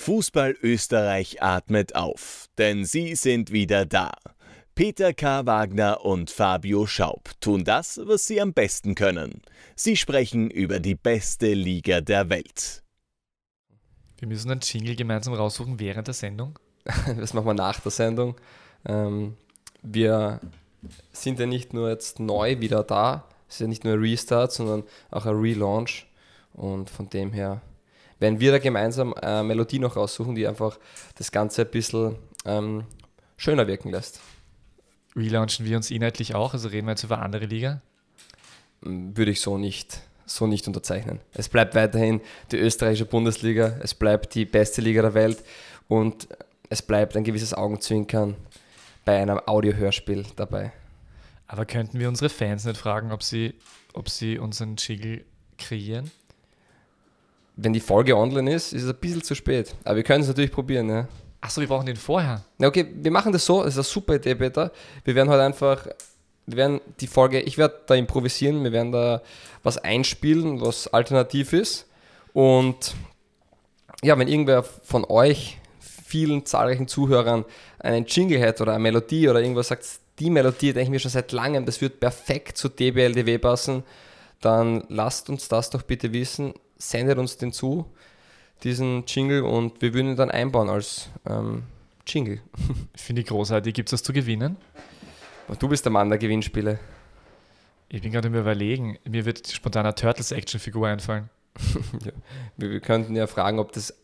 Fußball Österreich atmet auf, denn sie sind wieder da. Peter K. Wagner und Fabio Schaub tun das, was sie am besten können. Sie sprechen über die beste Liga der Welt. Wir müssen einen Jingle gemeinsam raussuchen während der Sendung. das machen wir nach der Sendung. Ähm, wir sind ja nicht nur jetzt neu wieder da, es ist ja nicht nur ein Restart, sondern auch ein Relaunch. Und von dem her werden wir da gemeinsam eine Melodie noch raussuchen, die einfach das Ganze ein bisschen ähm, schöner wirken lässt. Relaunchen wir uns inhaltlich auch? Also reden wir jetzt über andere Liga? Würde ich so nicht, so nicht unterzeichnen. Es bleibt weiterhin die österreichische Bundesliga, es bleibt die beste Liga der Welt und es bleibt ein gewisses Augenzwinkern bei einem Audiohörspiel dabei. Aber könnten wir unsere Fans nicht fragen, ob sie, ob sie unseren Jiggle kreieren? Wenn die Folge online ist, ist es ein bisschen zu spät. Aber wir können es natürlich probieren. Ja. Achso, wir brauchen den vorher. Na okay, wir machen das so, das ist eine super Idee, Peter. Wir werden heute einfach, wir werden die Folge, ich werde da improvisieren, wir werden da was einspielen, was alternativ ist. Und ja, wenn irgendwer von euch, vielen zahlreichen Zuhörern, einen Jingle hat oder eine Melodie oder irgendwas sagt, die Melodie denke ich mir schon seit langem, das wird perfekt zu DBLDW passen, dann lasst uns das doch bitte wissen sendet uns den zu, diesen Jingle, und wir würden ihn dann einbauen als ähm, Jingle. Finde ich großartig. Gibt es was zu gewinnen? Du bist der Mann der Gewinnspiele. Ich bin gerade im Überlegen. Mir wird spontan eine Turtles-Action-Figur einfallen. ja. wir, wir, könnten ja fragen, ob das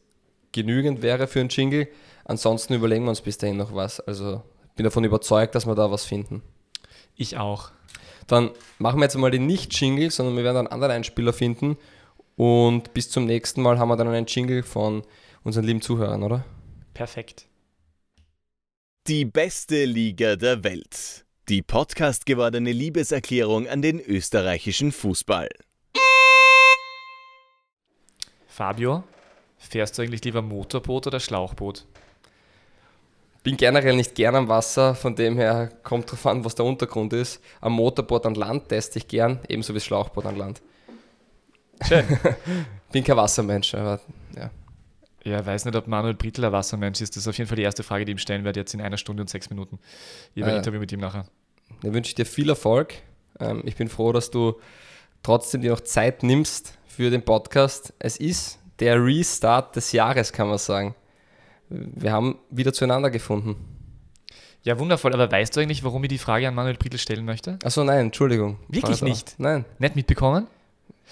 genügend wäre für einen Jingle. Ansonsten überlegen wir uns bis dahin noch was. Also ich bin davon überzeugt, dass wir da was finden. Ich auch. Dann machen wir jetzt mal den Nicht-Jingle, sondern wir werden einen anderen Einspieler finden und bis zum nächsten Mal haben wir dann einen Jingle von unseren lieben Zuhörern, oder? Perfekt. Die beste Liga der Welt. Die Podcast gewordene Liebeserklärung an den österreichischen Fußball. Fabio, fährst du eigentlich lieber Motorboot oder Schlauchboot? Bin generell nicht gern am Wasser, von dem her kommt drauf an, was der Untergrund ist. Am Motorboot an Land teste ich gern, ebenso wie das Schlauchboot an Land. Schön. Bin kein Wassermensch, aber ja. Ja, weiß nicht, ob Manuel Brittl ein Wassermensch ist. Das ist auf jeden Fall die erste Frage, die ich ihm stellen werde, jetzt in einer Stunde und sechs Minuten. Ich habe ein äh, Interview mit ihm nachher. Dann wünsche ich dir viel Erfolg. Ähm, ich bin froh, dass du trotzdem dir noch Zeit nimmst für den Podcast. Es ist der Restart des Jahres, kann man sagen. Wir haben wieder zueinander gefunden. Ja, wundervoll. Aber weißt du eigentlich, warum ich die Frage an Manuel Brittl stellen möchte? Achso, nein, Entschuldigung. Wirklich nicht? Nein. Nicht mitbekommen?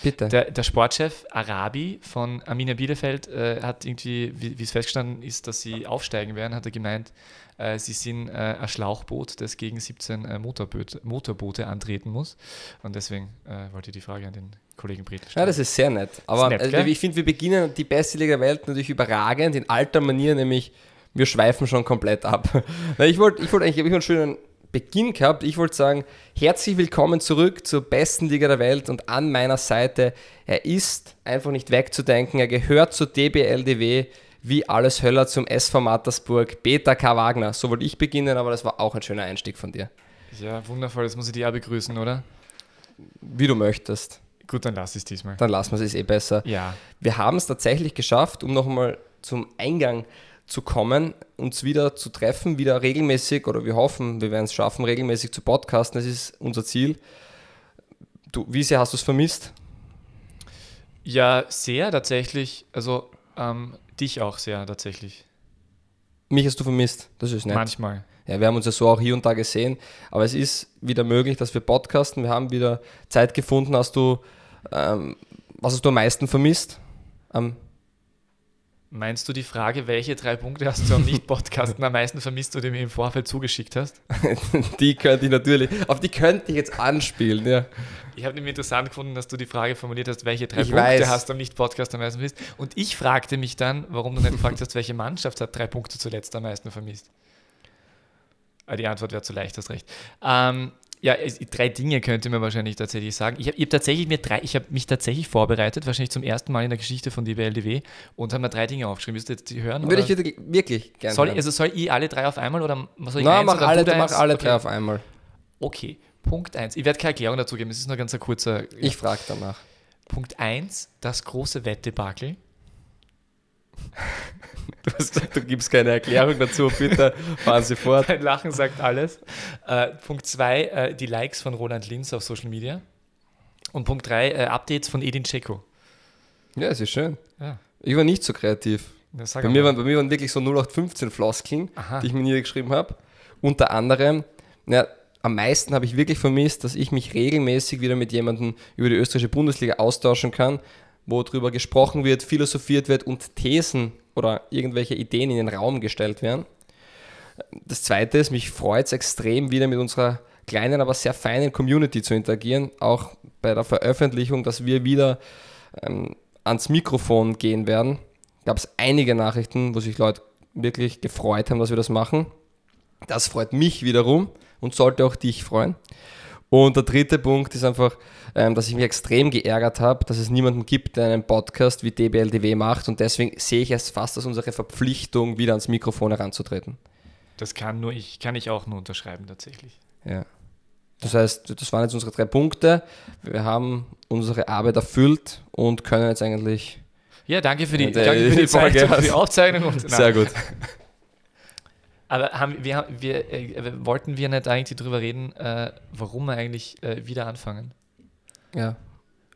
Bitte. Der, der Sportchef Arabi von Arminia Bielefeld äh, hat irgendwie, wie es festgestanden ist, dass sie aufsteigen werden, hat er gemeint, äh, sie sind äh, ein Schlauchboot, das gegen 17 äh, Motorboote, Motorboote antreten muss. Und deswegen äh, wollte ich die Frage an den Kollegen Bredl stellen. Ja, das ist sehr nett. Aber nett, also, ich finde, wir beginnen die beste Liga der Welt natürlich überragend, in alter Manier, nämlich wir schweifen schon komplett ab. ich wollte ich wollt eigentlich ich wollt einen schönen Beginn gehabt. Ich wollte sagen, herzlich willkommen zurück zur besten Liga der Welt und an meiner Seite. Er ist einfach nicht wegzudenken. Er gehört zur DBLDW wie alles Höller zum SV Mattersburg. Peter K. Wagner. So wollte ich beginnen, aber das war auch ein schöner Einstieg von dir. Ja, wundervoll. Jetzt muss ich dich auch begrüßen, oder? Wie du möchtest. Gut, dann lass es diesmal. Dann lassen wir es, ist eh besser. Ja. Wir haben es tatsächlich geschafft, um nochmal zum Eingang zu kommen, uns wieder zu treffen, wieder regelmäßig, oder wir hoffen, wir werden es schaffen, regelmäßig zu podcasten. Das ist unser Ziel. Du, wie sehr hast du es vermisst? Ja, sehr tatsächlich. Also ähm, dich auch sehr tatsächlich. Mich hast du vermisst, das ist nett. Manchmal. Ja, wir haben uns ja so auch hier und da gesehen, aber es ist wieder möglich, dass wir podcasten. Wir haben wieder Zeit gefunden. Hast du, ähm, was hast du am meisten vermisst am Meinst du die Frage, welche drei Punkte hast du am Nicht-Podcasten am meisten vermisst, die du mir im Vorfeld zugeschickt hast? die könnte ich natürlich, auf die könnte ich jetzt anspielen, ja. Ich habe nämlich interessant gefunden, dass du die Frage formuliert hast, welche drei ich Punkte weiß. hast du am Nicht-Podcast am meisten vermisst. Und ich fragte mich dann, warum du nicht gefragt hast, welche Mannschaft hat drei Punkte zuletzt am meisten vermisst. Ah, die Antwort wäre zu leicht, hast recht. Ähm, ja, drei Dinge könnte man wahrscheinlich tatsächlich sagen. Ich habe hab tatsächlich mir drei, ich habe mich tatsächlich vorbereitet, wahrscheinlich zum ersten Mal in der Geschichte von DBLDW und habe mir drei Dinge aufgeschrieben. Willst du jetzt die hören? Würde oder? ich wirklich gerne. Soll, also soll ich alle drei auf einmal oder soll ich Nein, mach alle, mach alle okay. drei auf einmal. Okay, Punkt 1. Ich werde keine Erklärung dazu geben, es ist nur ganz ein kurzer. Ja. Ich frage danach. Punkt 1, das große Wettdebakel. Du gibst keine Erklärung dazu, bitte fahren Sie fort. Dein Lachen sagt alles. Äh, Punkt 2, äh, die Likes von Roland Linz auf Social Media. Und Punkt 3, äh, Updates von Edin Dzeko. Ja, es ist schön. Ja. Ich war nicht so kreativ. Bei, mir waren, bei mir waren wirklich so 0815 Floskeln, Aha. die ich mir niedergeschrieben habe. Unter anderem, ja, am meisten habe ich wirklich vermisst, dass ich mich regelmäßig wieder mit jemandem über die österreichische Bundesliga austauschen kann, wo darüber gesprochen wird, philosophiert wird und Thesen oder irgendwelche Ideen in den Raum gestellt werden. Das zweite ist, mich freut es extrem, wieder mit unserer kleinen, aber sehr feinen Community zu interagieren, auch bei der Veröffentlichung, dass wir wieder ähm, ans Mikrofon gehen werden. Gab es einige Nachrichten, wo sich Leute wirklich gefreut haben, dass wir das machen. Das freut mich wiederum und sollte auch dich freuen. Und der dritte Punkt ist einfach, ähm, dass ich mich extrem geärgert habe, dass es niemanden gibt, der einen Podcast wie DBLDW macht und deswegen sehe ich es fast als unsere Verpflichtung, wieder ans Mikrofon heranzutreten. Das kann nur ich, kann ich auch nur unterschreiben tatsächlich. Ja. Das heißt, das waren jetzt unsere drei Punkte. Wir haben unsere Arbeit erfüllt und können jetzt eigentlich. Ja, danke für die, äh, danke für die, die Zeit, für die Aufzeichnung. Und, Sehr gut. Aber haben, wir, wir, äh, wollten wir nicht eigentlich darüber reden, äh, warum wir eigentlich äh, wieder anfangen? Ja.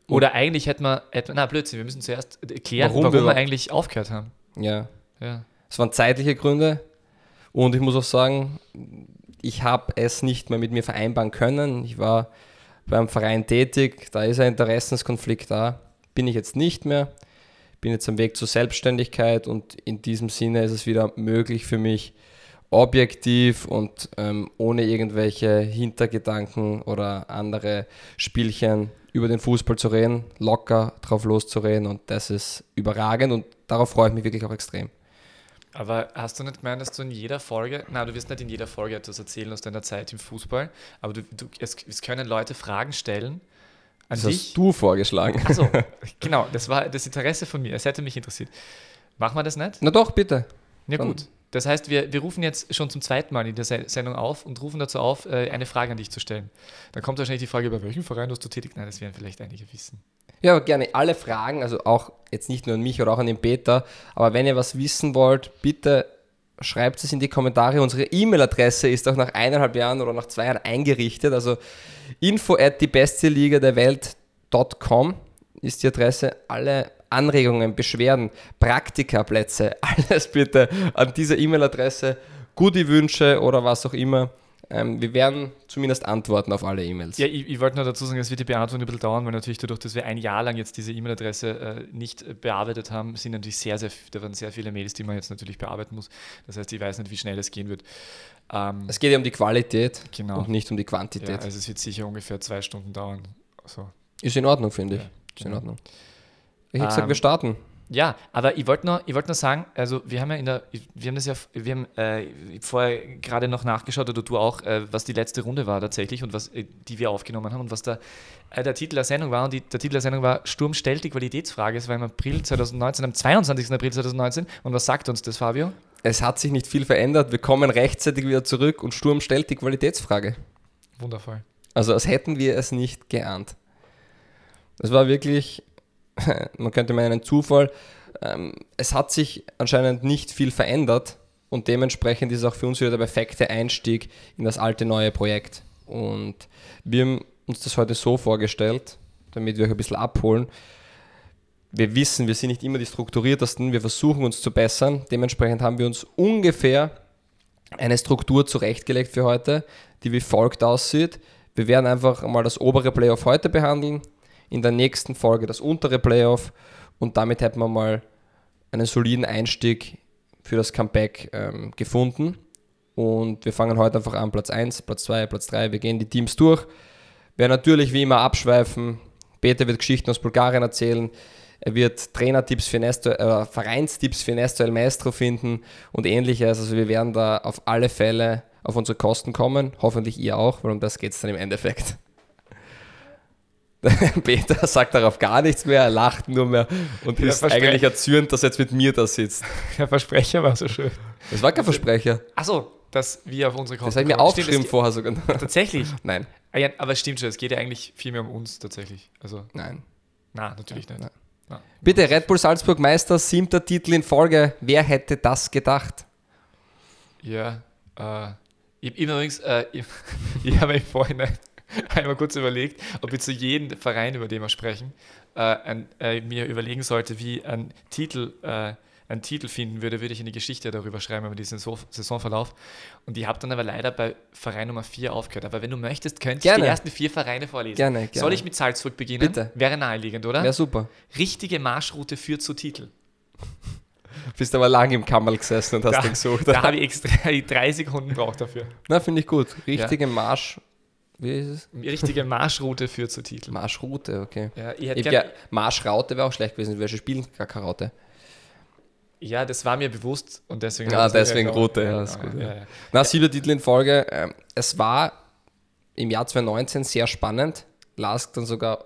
Oder eigentlich hätten wir, hätten, na Blödsinn, wir müssen zuerst erklären, warum, warum wir, wir eigentlich aufgehört haben. Ja. ja. Es waren zeitliche Gründe und ich muss auch sagen, ich habe es nicht mehr mit mir vereinbaren können. Ich war beim Verein tätig, da ist ein Interessenskonflikt da. Bin ich jetzt nicht mehr. Bin jetzt am Weg zur Selbstständigkeit und in diesem Sinne ist es wieder möglich für mich, objektiv und ähm, ohne irgendwelche Hintergedanken oder andere Spielchen über den Fußball zu reden, locker drauf loszureden und das ist überragend und darauf freue ich mich wirklich auch extrem. Aber hast du nicht gemeint, dass du in jeder Folge, na, du wirst nicht in jeder Folge etwas erzählen aus deiner Zeit im Fußball, aber du, du es, es, können Leute Fragen stellen an das dich. hast du vorgeschlagen. Achso, genau, das war das Interesse von mir. Es hätte mich interessiert. Machen wir das nicht? Na doch, bitte. Ja, Schon. gut. Das heißt, wir, wir rufen jetzt schon zum zweiten Mal in der Sendung auf und rufen dazu auf, äh, eine Frage an dich zu stellen. Dann kommt wahrscheinlich die Frage, bei welchem Verein hast du tätig? Nein, das werden vielleicht einige wissen. Ja, gerne alle Fragen, also auch jetzt nicht nur an mich oder auch an den Peter, aber wenn ihr was wissen wollt, bitte schreibt es in die Kommentare. Unsere E-Mail-Adresse ist auch nach eineinhalb Jahren oder nach zwei Jahren eingerichtet, also info at die beste Liga der Welt.com ist die Adresse. Alle Anregungen, Beschwerden, Praktikaplätze, alles bitte an diese E-Mail-Adresse, Goodie-Wünsche oder was auch immer. Ähm, wir werden zumindest antworten auf alle E-Mails. Ja, ich, ich wollte nur dazu sagen, es wird die Beantwortung ein bisschen dauern, weil natürlich dadurch, dass wir ein Jahr lang jetzt diese E-Mail-Adresse äh, nicht bearbeitet haben, sind natürlich sehr, sehr, da waren sehr viele Mails, die man jetzt natürlich bearbeiten muss. Das heißt, ich weiß nicht, wie schnell es gehen wird. Ähm, es geht ja um die Qualität genau. und nicht um die Quantität. Ja, also es wird sicher ungefähr zwei Stunden dauern. So. Ist in Ordnung, finde ich. Ja, Ist in genau. Ordnung. Ich hätte gesagt, wir ähm, starten. Ja, aber ich wollte nur, wollt nur sagen, also wir haben ja in der, wir haben das ja, wir haben äh, vorher gerade noch nachgeschaut, oder du auch, äh, was die letzte Runde war tatsächlich und was, äh, die wir aufgenommen haben und was da äh, der Titel der Sendung war. Und die, der Titel der Sendung war Sturm stellt die Qualitätsfrage. Es war im April 2019, am 22. April 2019. Und was sagt uns das, Fabio? Es hat sich nicht viel verändert. Wir kommen rechtzeitig wieder zurück und Sturm stellt die Qualitätsfrage. Wundervoll. Also als hätten wir es nicht geahnt. Es war wirklich man könnte meinen, ein Zufall. Ähm, es hat sich anscheinend nicht viel verändert und dementsprechend ist auch für uns wieder der perfekte Einstieg in das alte neue Projekt. Und wir haben uns das heute so vorgestellt, damit wir euch ein bisschen abholen. Wir wissen, wir sind nicht immer die strukturiertesten, wir versuchen uns zu bessern. Dementsprechend haben wir uns ungefähr eine Struktur zurechtgelegt für heute, die wie folgt aussieht. Wir werden einfach mal das obere Playoff heute behandeln, in der nächsten Folge das untere Playoff und damit hätten wir mal einen soliden Einstieg für das Comeback ähm, gefunden. Und wir fangen heute einfach an, Platz 1, Platz 2, Platz 3. Wir gehen die Teams durch. Wir natürlich wie immer abschweifen. Peter wird Geschichten aus Bulgarien erzählen. Er wird Trainertipps für Nesto, äh, Vereinstipps für Nesto El Maestro finden und ähnliches. Also wir werden da auf alle Fälle auf unsere Kosten kommen. Hoffentlich ihr auch, weil um das geht es dann im Endeffekt. Peter sagt darauf gar nichts mehr, er lacht nur mehr und ist eigentlich erzürnt, dass er jetzt mit mir da sitzt. Der Versprecher war so schön. Das war kein Versprecher. Achso, dass wir auf unsere Kosten Das habe ich mir aufgeschrieben vorher sogar. Tatsächlich? Nein. Ah aber es stimmt schon, es geht ja eigentlich viel mehr um uns tatsächlich. Also, nein. Na, natürlich nein, nicht. Nein. Bitte, Red Bull Salzburg Meister, siebter Titel in Folge. Wer hätte das gedacht? Ja, äh, ich, übrigens, äh, ich, ich habe im Vorhinein einmal kurz überlegt, ob ich zu jedem Verein, über den wir sprechen, äh, ein, äh, mir überlegen sollte, wie ein Titel äh, einen Titel finden würde, würde ich eine Geschichte darüber schreiben, über diesen Saisonverlauf. Und ich habe dann aber leider bei Verein Nummer 4 aufgehört. Aber wenn du möchtest, könnte ich die ersten vier Vereine vorlesen. Gerne, gerne. Soll ich mit Salzburg beginnen? Bitte. Wäre naheliegend, oder? Ja, super. Richtige Marschroute führt zu Titel. Bist aber lange im Kammerl gesessen und hast da, den gesucht. Da habe ich extra drei Sekunden braucht dafür. Na, finde ich gut. Richtige ja. Marsch. Wie ist es? Richtige Marschroute führt zu Titel. Marschroute, okay. Ja, ich hätte ja, Marschraute wäre auch schlecht gewesen. Wir spielen gar keine Raute. Ja, das war mir bewusst und deswegen. Ah, deswegen Rote, ja, ist gut. Ja, ja. Na, siebter Titel in Folge. Ähm, es war im Jahr 2019 sehr spannend. Lask dann sogar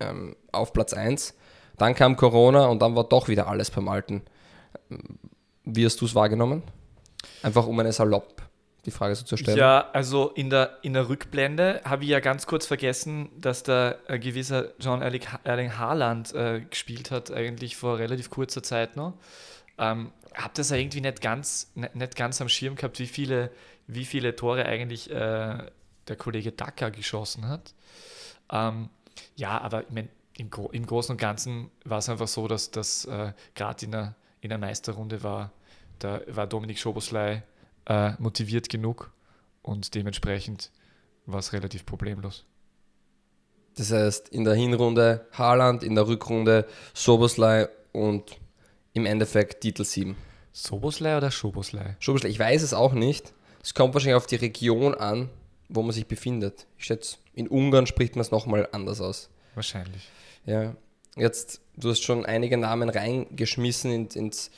ähm, auf Platz 1. Dann kam Corona und dann war doch wieder alles beim Alten. Wie hast du es wahrgenommen? Einfach um eine Salopp die Frage so zu stellen. Ja, also in der, in der Rückblende habe ich ja ganz kurz vergessen, dass da ein gewisser John Erling Haaland äh, gespielt hat, eigentlich vor relativ kurzer Zeit noch. Ähm, habe das ja irgendwie nicht ganz, nicht, nicht, ganz am Schirm gehabt, wie viele, wie viele Tore eigentlich äh, der Kollege Dacker geschossen hat. Ähm, ja, aber ich mein, im, Gro im Großen und Ganzen war es einfach so, dass das äh, gerade in der, in der Meisterrunde war, da war Dominik Schoboslei äh, motiviert genug und dementsprechend war es relativ problemlos. Das heißt, in der Hinrunde Haaland, in der Rückrunde Soboslai und im Endeffekt Titel 7. Soboslai oder Schoboslai? Schoboslai, ich weiß es auch nicht. Es kommt wahrscheinlich auf die Region an, wo man sich befindet. Ich schätze, in Ungarn spricht man es nochmal anders aus. Wahrscheinlich. Ja. Jetzt, du hast schon einige Namen reingeschmissen in, ins,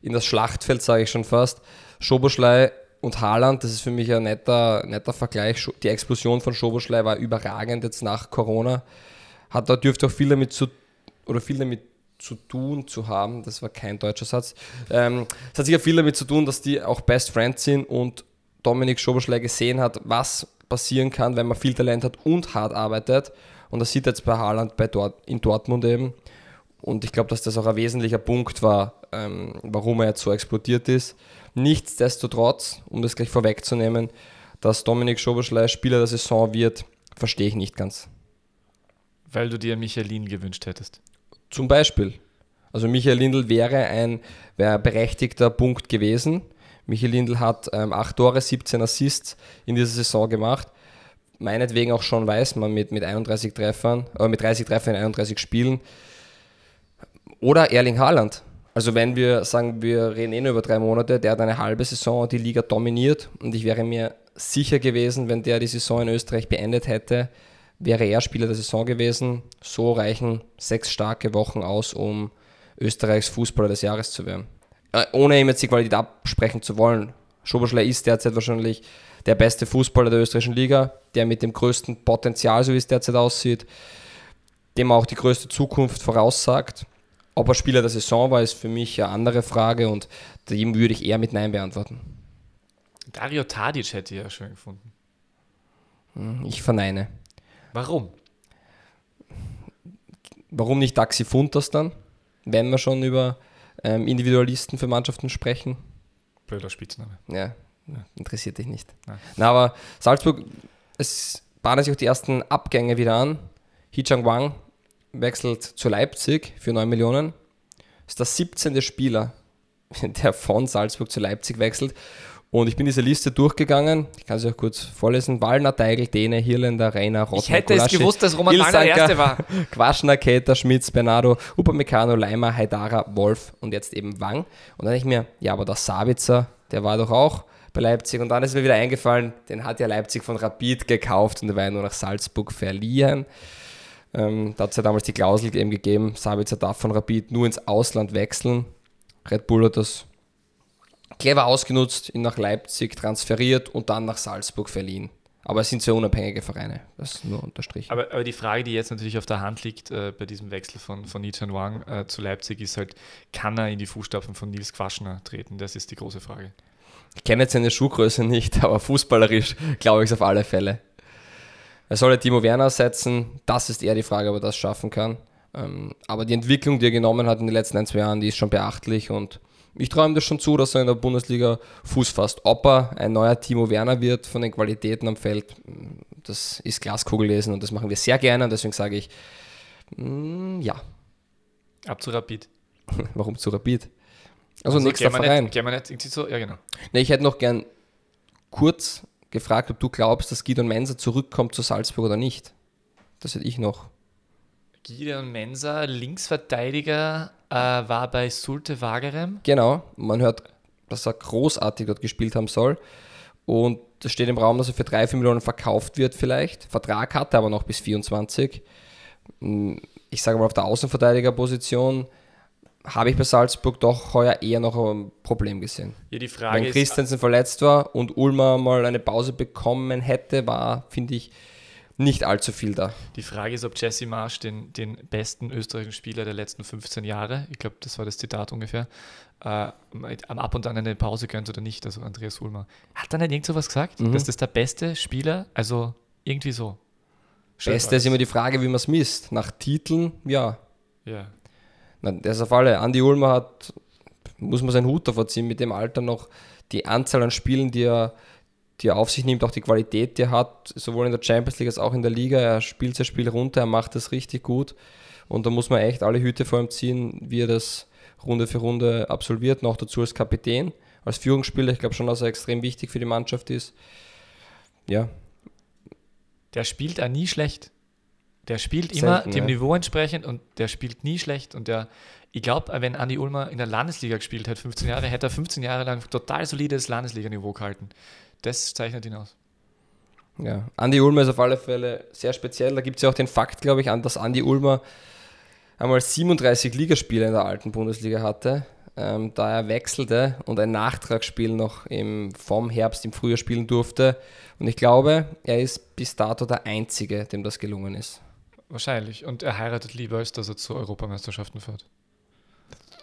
in das Schlachtfeld, sage ich schon fast. Schoboschlei und Haaland, das ist für mich ein netter, netter Vergleich. Die Explosion von Schoboschlei war überragend jetzt nach Corona. Hat da dürfte auch viel damit zu oder viel damit zu tun zu haben, das war kein deutscher Satz. Ähm, es hat sicher viel damit zu tun, dass die auch Best Friends sind und Dominik Schoberschlei gesehen hat, was passieren kann, wenn man viel Talent hat und hart arbeitet. Und das sieht jetzt bei Haaland bei Dort, in Dortmund eben. Und ich glaube, dass das auch ein wesentlicher Punkt war, ähm, warum er jetzt so explodiert ist. Nichtsdestotrotz, um das gleich vorwegzunehmen, dass Dominik Schoberschlei Spieler der Saison wird, verstehe ich nicht ganz. Weil du dir Michelin gewünscht hättest. Zum Beispiel. Also Michael Lindl wäre ein wäre berechtigter Punkt gewesen. Michael Lindl hat ähm, 8 Tore, 17 Assists in dieser Saison gemacht. Meinetwegen auch schon weiß man mit, mit 31 Treffern, äh, mit 30 Treffern in 31 Spielen. Oder Erling Haaland. Also wenn wir sagen, wir reden eh nur über drei Monate, der hat eine halbe Saison die Liga dominiert und ich wäre mir sicher gewesen, wenn der die Saison in Österreich beendet hätte, wäre er Spieler der Saison gewesen. So reichen sechs starke Wochen aus, um Österreichs Fußballer des Jahres zu werden. Äh, ohne ihm jetzt die Qualität absprechen zu wollen. Schoberschlei ist derzeit wahrscheinlich der beste Fußballer der österreichischen Liga, der mit dem größten Potenzial, so wie es derzeit aussieht, dem auch die größte Zukunft voraussagt. Ob er Spieler der Saison war, ist für mich eine andere Frage und dem würde ich eher mit Nein beantworten. Dario Tadic hätte ich ja schön gefunden. Hm, ich verneine. Warum? Warum nicht Daxi Funtas dann, wenn wir schon über ähm, Individualisten für Mannschaften sprechen? Blöder Spitzname. Ja, interessiert dich nicht. Na, aber Salzburg, es bahnen sich auch die ersten Abgänge wieder an. Hichang Wang wechselt zu Leipzig für 9 Millionen. Ist der 17. Spieler, der von Salzburg zu Leipzig wechselt. Und ich bin diese Liste durchgegangen. Ich kann sie auch kurz vorlesen. Wallner, Teigl, Dene, Hirländer, Reiner, Rottner, Ich hätte Kulaschi, es gewusst, dass Roman Wallner der Erste war. Quaschner, Keter, Schmitz, Bernardo, Upamecano, Leimer, Haidara, Wolf und jetzt eben Wang. Und dann denke ich mir, ja, aber der Sabitzer, der war doch auch bei Leipzig. Und dann ist mir wieder eingefallen, den hat ja Leipzig von Rapid gekauft und der war ja nur nach Salzburg verliehen. Ähm, da hat es ja damals die Klausel eben gegeben, Sabitzer darf von Rapid nur ins Ausland wechseln. Red Bull hat das clever ausgenutzt, ihn nach Leipzig transferiert und dann nach Salzburg verliehen. Aber es sind sehr unabhängige Vereine, das nur unterstrichen. Aber, aber, die Frage, die jetzt natürlich auf der Hand liegt äh, bei diesem Wechsel von, von Nichan Wang äh, zu Leipzig, ist halt, kann er in die Fußstapfen von Nils Quaschner treten? Das ist die große Frage. Ich kenne jetzt seine Schuhgröße nicht, aber fußballerisch glaube ich es auf alle Fälle. Er soll ja Timo Werner setzen, das ist eher die Frage, ob er das schaffen kann. Ähm, aber die Entwicklung, die er genommen hat in den letzten ein, zwei Jahren, die ist schon beachtlich und ich traue ihm das schon zu, dass er in der Bundesliga Fuß fasst. Ob er ein neuer Timo Werner wird von den Qualitäten am Feld, das ist Glaskugellesen und das machen wir sehr gerne und deswegen sage ich, mh, ja. Ab zu Rapid. Warum zu Rapid? Also, also nächster Verein. Nicht, nicht irgendwie so, ja genau. Nee, ich hätte noch gern kurz gefragt, ob du glaubst, dass Gideon Mensa zurückkommt zu Salzburg oder nicht. Das hätte ich noch. Gideon Mensa, Linksverteidiger, äh, war bei Sulte Wagerem. Genau, man hört, dass er großartig dort gespielt haben soll. Und es steht im Raum, dass er für 3, 4 Millionen verkauft wird vielleicht. Vertrag hat er aber noch bis 24. Hm, ich sage mal auf der Außenverteidigerposition habe ich bei Salzburg doch heuer eher noch ein Problem gesehen. Ja, die Frage Wenn Christensen verletzt war und Ulmer mal eine Pause bekommen hätte, war, finde ich, nicht allzu viel da. Die Frage ist, ob Jesse Marsch den, den besten österreichischen Spieler der letzten 15 Jahre, ich glaube, das war das Zitat ungefähr, äh, am ab und an eine Pause gönnt oder nicht, also Andreas Ulmer. Hat dann nicht irgend sowas gesagt, mhm. dass das der beste Spieler, also irgendwie so. Beste ist immer die Frage, wie man es misst. Nach Titeln, ja. Ja. Na, das ist auf alle. Andi Ulmer hat, muss man seinen Hut davor ziehen, mit dem Alter noch die Anzahl an Spielen, die er die er auf sich nimmt, auch die Qualität, die er hat, sowohl in der Champions League als auch in der Liga. Er spielt sein Spiel runter, er macht das richtig gut. Und da muss man echt alle Hüte vor ihm ziehen, wie er das Runde für Runde absolviert. Noch dazu als Kapitän, als Führungsspieler. Ich glaube schon, dass er extrem wichtig für die Mannschaft ist. Ja. Der spielt auch nie schlecht. Der spielt Selten, immer dem ja. Niveau entsprechend und der spielt nie schlecht. Und der, ich glaube, wenn Andi Ulmer in der Landesliga gespielt hat, 15 Jahre, hätte er 15 Jahre lang total solides Landesliga-Niveau gehalten. Das zeichnet ihn aus. Ja, Andi Ulmer ist auf alle Fälle sehr speziell. Da gibt es ja auch den Fakt, glaube ich, an, dass Andi Ulmer einmal 37 Ligaspiele in der alten Bundesliga hatte, ähm, da er wechselte und ein Nachtragsspiel noch im, vom Herbst im Frühjahr spielen durfte. Und ich glaube, er ist bis dato der Einzige, dem das gelungen ist. Wahrscheinlich. Und er heiratet lieber, als dass er zu Europameisterschaften fährt.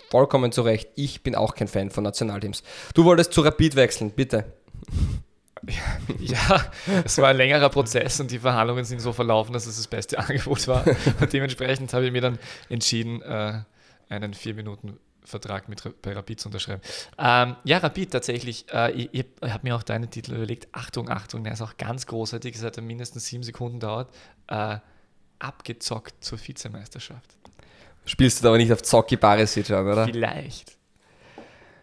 Vollkommen zu Recht. Ich bin auch kein Fan von Nationalteams. Du wolltest zu Rapid wechseln, bitte. Ja, es war ein längerer Prozess und die Verhandlungen sind so verlaufen, dass es das beste Angebot war. Und dementsprechend habe ich mir dann entschieden, äh, einen vier Minuten Vertrag mit bei Rapid zu unterschreiben. Ähm, ja, Rapid tatsächlich. Äh, ich, ich habe mir auch deinen Titel überlegt. Achtung, Achtung, der ist auch ganz großartig. Es hat mindestens sieben Sekunden dauert. Äh, abgezockt zur Vizemeisterschaft. Spielst du aber nicht auf Zocki Barisic an, oder? Vielleicht.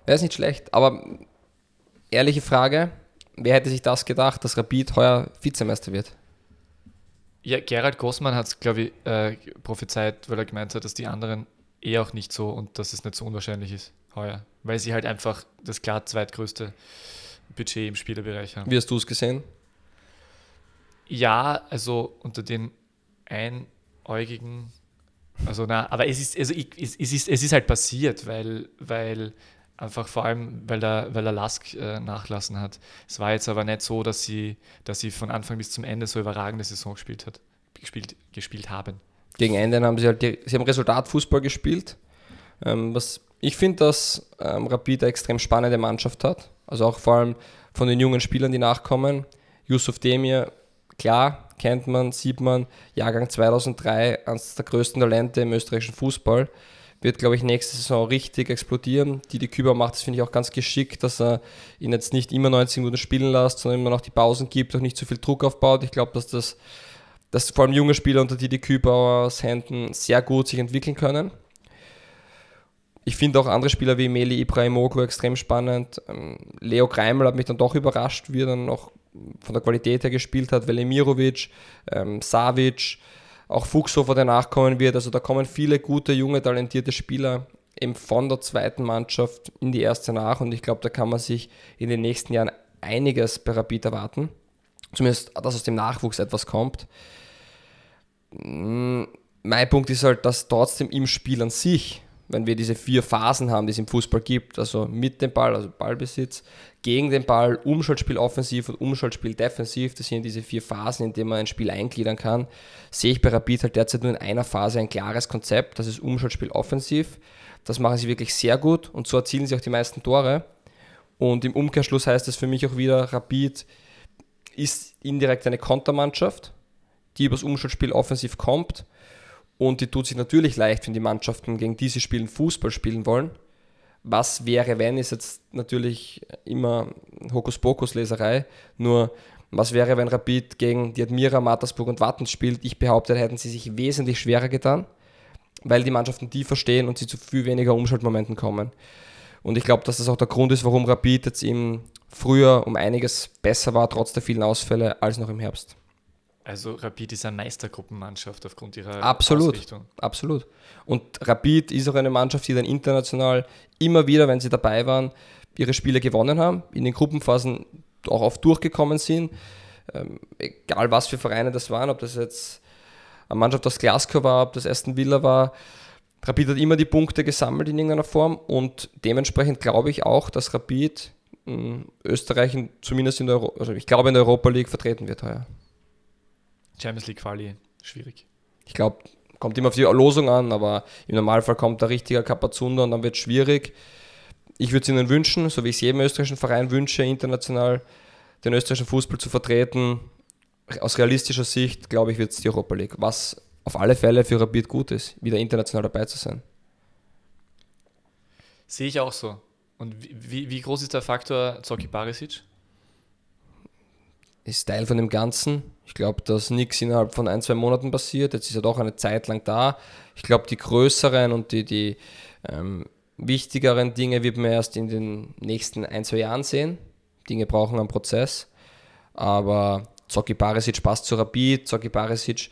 Wäre es nicht schlecht, aber ehrliche Frage, wer hätte sich das gedacht, dass Rapid heuer Vizemeister wird? Ja, Gerald Grossmann hat es, glaube ich, äh, prophezeit, weil er gemeint hat, dass die anderen eh auch nicht so und dass es nicht so unwahrscheinlich ist heuer, weil sie halt einfach das klar zweitgrößte Budget im Spielerbereich haben. Wie hast du es gesehen? Ja, also unter den einäugigen, also na, aber es ist, also ich, es, ist, es ist halt passiert, weil, weil Einfach vor allem, weil der, weil der Lask äh, nachlassen hat. Es war jetzt aber nicht so, dass sie, dass sie von Anfang bis zum Ende so überragende Saison gespielt, hat, gespielt, gespielt haben. Gegen Ende haben sie halt die, sie haben Resultatfußball gespielt. Ähm, was ich finde, dass ähm, Rapid eine extrem spannende Mannschaft hat. Also auch vor allem von den jungen Spielern, die nachkommen. Yusuf Demir, klar, kennt man, sieht man, Jahrgang 2003, eines der größten Talente im österreichischen Fußball wird, glaube ich, nächste Saison richtig explodieren. Didi Küber macht das, finde ich, auch ganz geschickt, dass er ihn jetzt nicht immer 90 Minuten spielen lässt, sondern immer noch die Pausen gibt, auch nicht zu viel Druck aufbaut. Ich glaube, dass das dass vor allem junge Spieler unter Didi Kübauers Händen sehr gut sich entwickeln können. Ich finde auch andere Spieler wie Meli Ibrahimogu extrem spannend. Ähm, Leo Greimel hat mich dann doch überrascht, wie er dann noch von der Qualität her gespielt hat. Velimirovic, ähm, Savic, auch Fuchshofer, der nachkommen wird. Also da kommen viele gute, junge, talentierte Spieler eben von der zweiten Mannschaft in die erste nach und ich glaube, da kann man sich in den nächsten Jahren einiges bei Rapid erwarten. Zumindest, dass aus dem Nachwuchs etwas kommt. Mm, mein Punkt ist halt, dass trotzdem im Spiel an sich wenn wir diese vier Phasen haben, die es im Fußball gibt, also mit dem Ball, also Ballbesitz, gegen den Ball, Umschaltspiel offensiv und Umschaltspiel defensiv, das sind diese vier Phasen, in denen man ein Spiel eingliedern kann, sehe ich bei Rapid halt derzeit nur in einer Phase ein klares Konzept, das ist Umschaltspiel offensiv. Das machen sie wirklich sehr gut und so erzielen sie auch die meisten Tore. Und im Umkehrschluss heißt es für mich auch wieder, Rapid ist indirekt eine Kontermannschaft, die übers Umschaltspiel offensiv kommt Und die tut sich natürlich leicht, wenn die Mannschaften, gegen die sie spielen, Fußball spielen wollen. Was wäre, wenn, ist jetzt natürlich immer Hokuspokus-Leserei. Nur, was wäre, wenn Rapid gegen die Admira, Mattersburg und Wattens spielt? Ich behaupte, hätten sie sich wesentlich schwerer getan, weil die Mannschaften die verstehen und sie zu viel weniger Umschaltmomenten kommen. Und ich glaube, dass das auch der Grund ist, warum Rapid jetzt im Frühjahr um einiges besser war, trotz der vielen Ausfälle, als noch im Herbst. Also Rapid ist eine Meistergruppenmannschaft aufgrund ihrer absolut, Ausrichtung. Absolut. Und Rapid ist auch eine Mannschaft, die dann international immer wieder, wenn sie dabei waren, ihre Spiele gewonnen haben, in den Gruppenphasen auch oft durchgekommen sind. Ähm, egal was für Vereine das waren, ob das jetzt eine Mannschaft aus Glasgow war, ob das Aston Villa war. Rapid hat immer die Punkte gesammelt in irgendeiner Form und dementsprechend glaube ich auch, dass Rapid hm, Österreich zumindest in der, Euro also ich glaube in der Europa League vertreten wird heuer. Champions League Quali, schwierig. Ich glaube, kommt immer auf die Losung an, aber im Normalfall kommt der richtige Kapazunder und dann wird es schwierig. Ich würde es ihnen wünschen, so wie ich es jedem österreichischen Verein wünsche, international den österreichischen Fußball zu vertreten. Aus realistischer Sicht, glaube ich, wird es die Europa League, was auf alle Fälle für Rapid gut ist, wieder international dabei zu sein. Sehe ich auch so. Und wie, wie groß ist der Faktor Zoki Barisic? ist Teil von dem Ganzen. Ich glaube, dass nichts innerhalb von ein, zwei Monaten passiert. Jetzt ist er doch eine Zeit lang da. Ich glaube, die größeren und die, die ähm, wichtigeren Dinge wird man erst in den nächsten ein, zwei Jahren sehen. Dinge brauchen einen Prozess. Aber Zoki Barisic passt zu Rapid. Zoki Barisic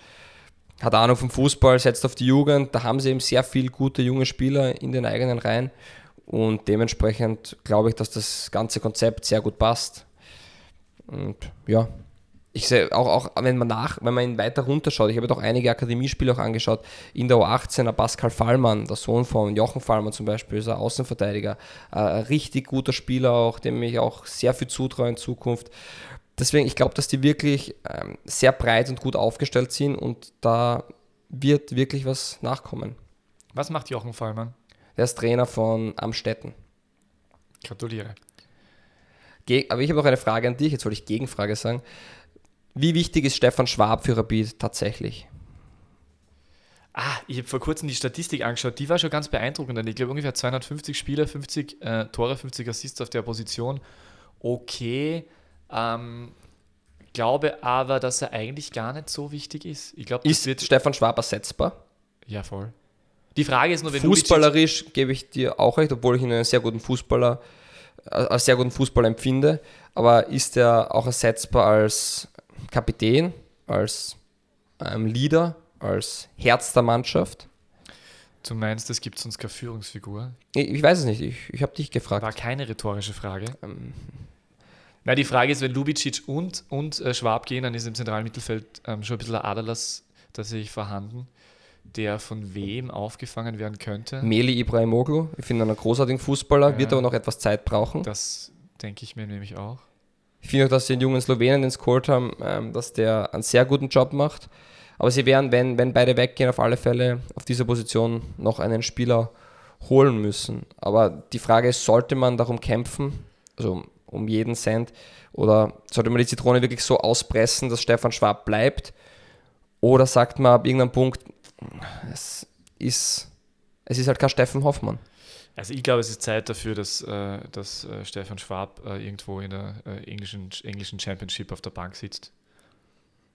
hat Ahnung vom Fußball, setzt auf die Jugend. Da haben sie eben sehr viele gute junge Spieler in den eigenen Reihen. Und dementsprechend glaube ich, dass das ganze Konzept sehr gut passt. Und ja, ich sehe auch, auch wenn man nach, wenn man ihn weiter runterschaut, ich habe doch einige Akademiespiele auch angeschaut, in der U18er Pascal Fallmann, der Sohn von Jochen Fallmann zum Beispiel, ist ein Außenverteidiger, ein richtig guter Spieler auch, dem ich auch sehr viel zutraue in Zukunft. Deswegen, ich glaube, dass die wirklich ähm, sehr breit und gut aufgestellt sind und da wird wirklich was nachkommen. Was macht Jochen Fallmann? Der ist Trainer von Amstetten. Gratuliere. Aber ich habe noch eine Frage an dich, jetzt wollte ich Gegenfrage sagen. Wie wichtig ist Stefan Schwab für Rapid tatsächlich? Ah, ich habe vor kurzem die Statistik angeschaut, die war schon ganz beeindruckend. Ich glaube, ungefähr 250 Spieler, 50 äh, Tore, 50 Assists auf der Position. Okay, ähm, glaube aber, dass er eigentlich gar nicht so wichtig ist. Ich glaube, ist wird Stefan Schwab ersetzbar? Ja, voll. Die Frage ist nur, wenn Fußballerisch gebe ich dir auch recht, obwohl ich ihn einen sehr guten Fußballer als sehr guten Fußballer empfinde, aber ist er auch ersetzbar als Kapitän, als ähm, Leader, als Herz der Mannschaft? Du meinst, es gibt sonst keine Führungsfigur? Ich, ich, weiß es nicht, ich, ich habe dich gefragt. War keine rhetorische Frage. Ähm. Na, die Frage ist, wenn Lubicic und, und äh, Schwab gehen, dann ist im zentralen Mittelfeld ähm, schon ein bisschen ein Aderlass tatsächlich vorhanden der von wem aufgefangen werden könnte. Meli Ibrahimoglu, ich finde einen großartigen Fußballer, ja, wird aber noch etwas Zeit brauchen. Das denke ich mir nämlich auch. Ich finde auch, dass sie den jungen Slowenen ins Court haben, ähm, dass der einen sehr guten Job macht. Aber sie werden, wenn, wenn beide weggehen, auf alle Fälle auf dieser Position noch einen Spieler holen müssen. Aber die Frage ist, sollte man darum kämpfen, also um jeden Cent, oder sollte man die Zitrone wirklich so auspressen, dass Stefan Schwab bleibt? Oder sagt man ab irgendeinem Punkt, es ist, es ist halt kein Steffen Hoffmann. Also ich glaube, es ist Zeit dafür, dass, äh, dass äh, Stefan Schwab äh, irgendwo in der englischen, englischen Championship auf der Bank sitzt.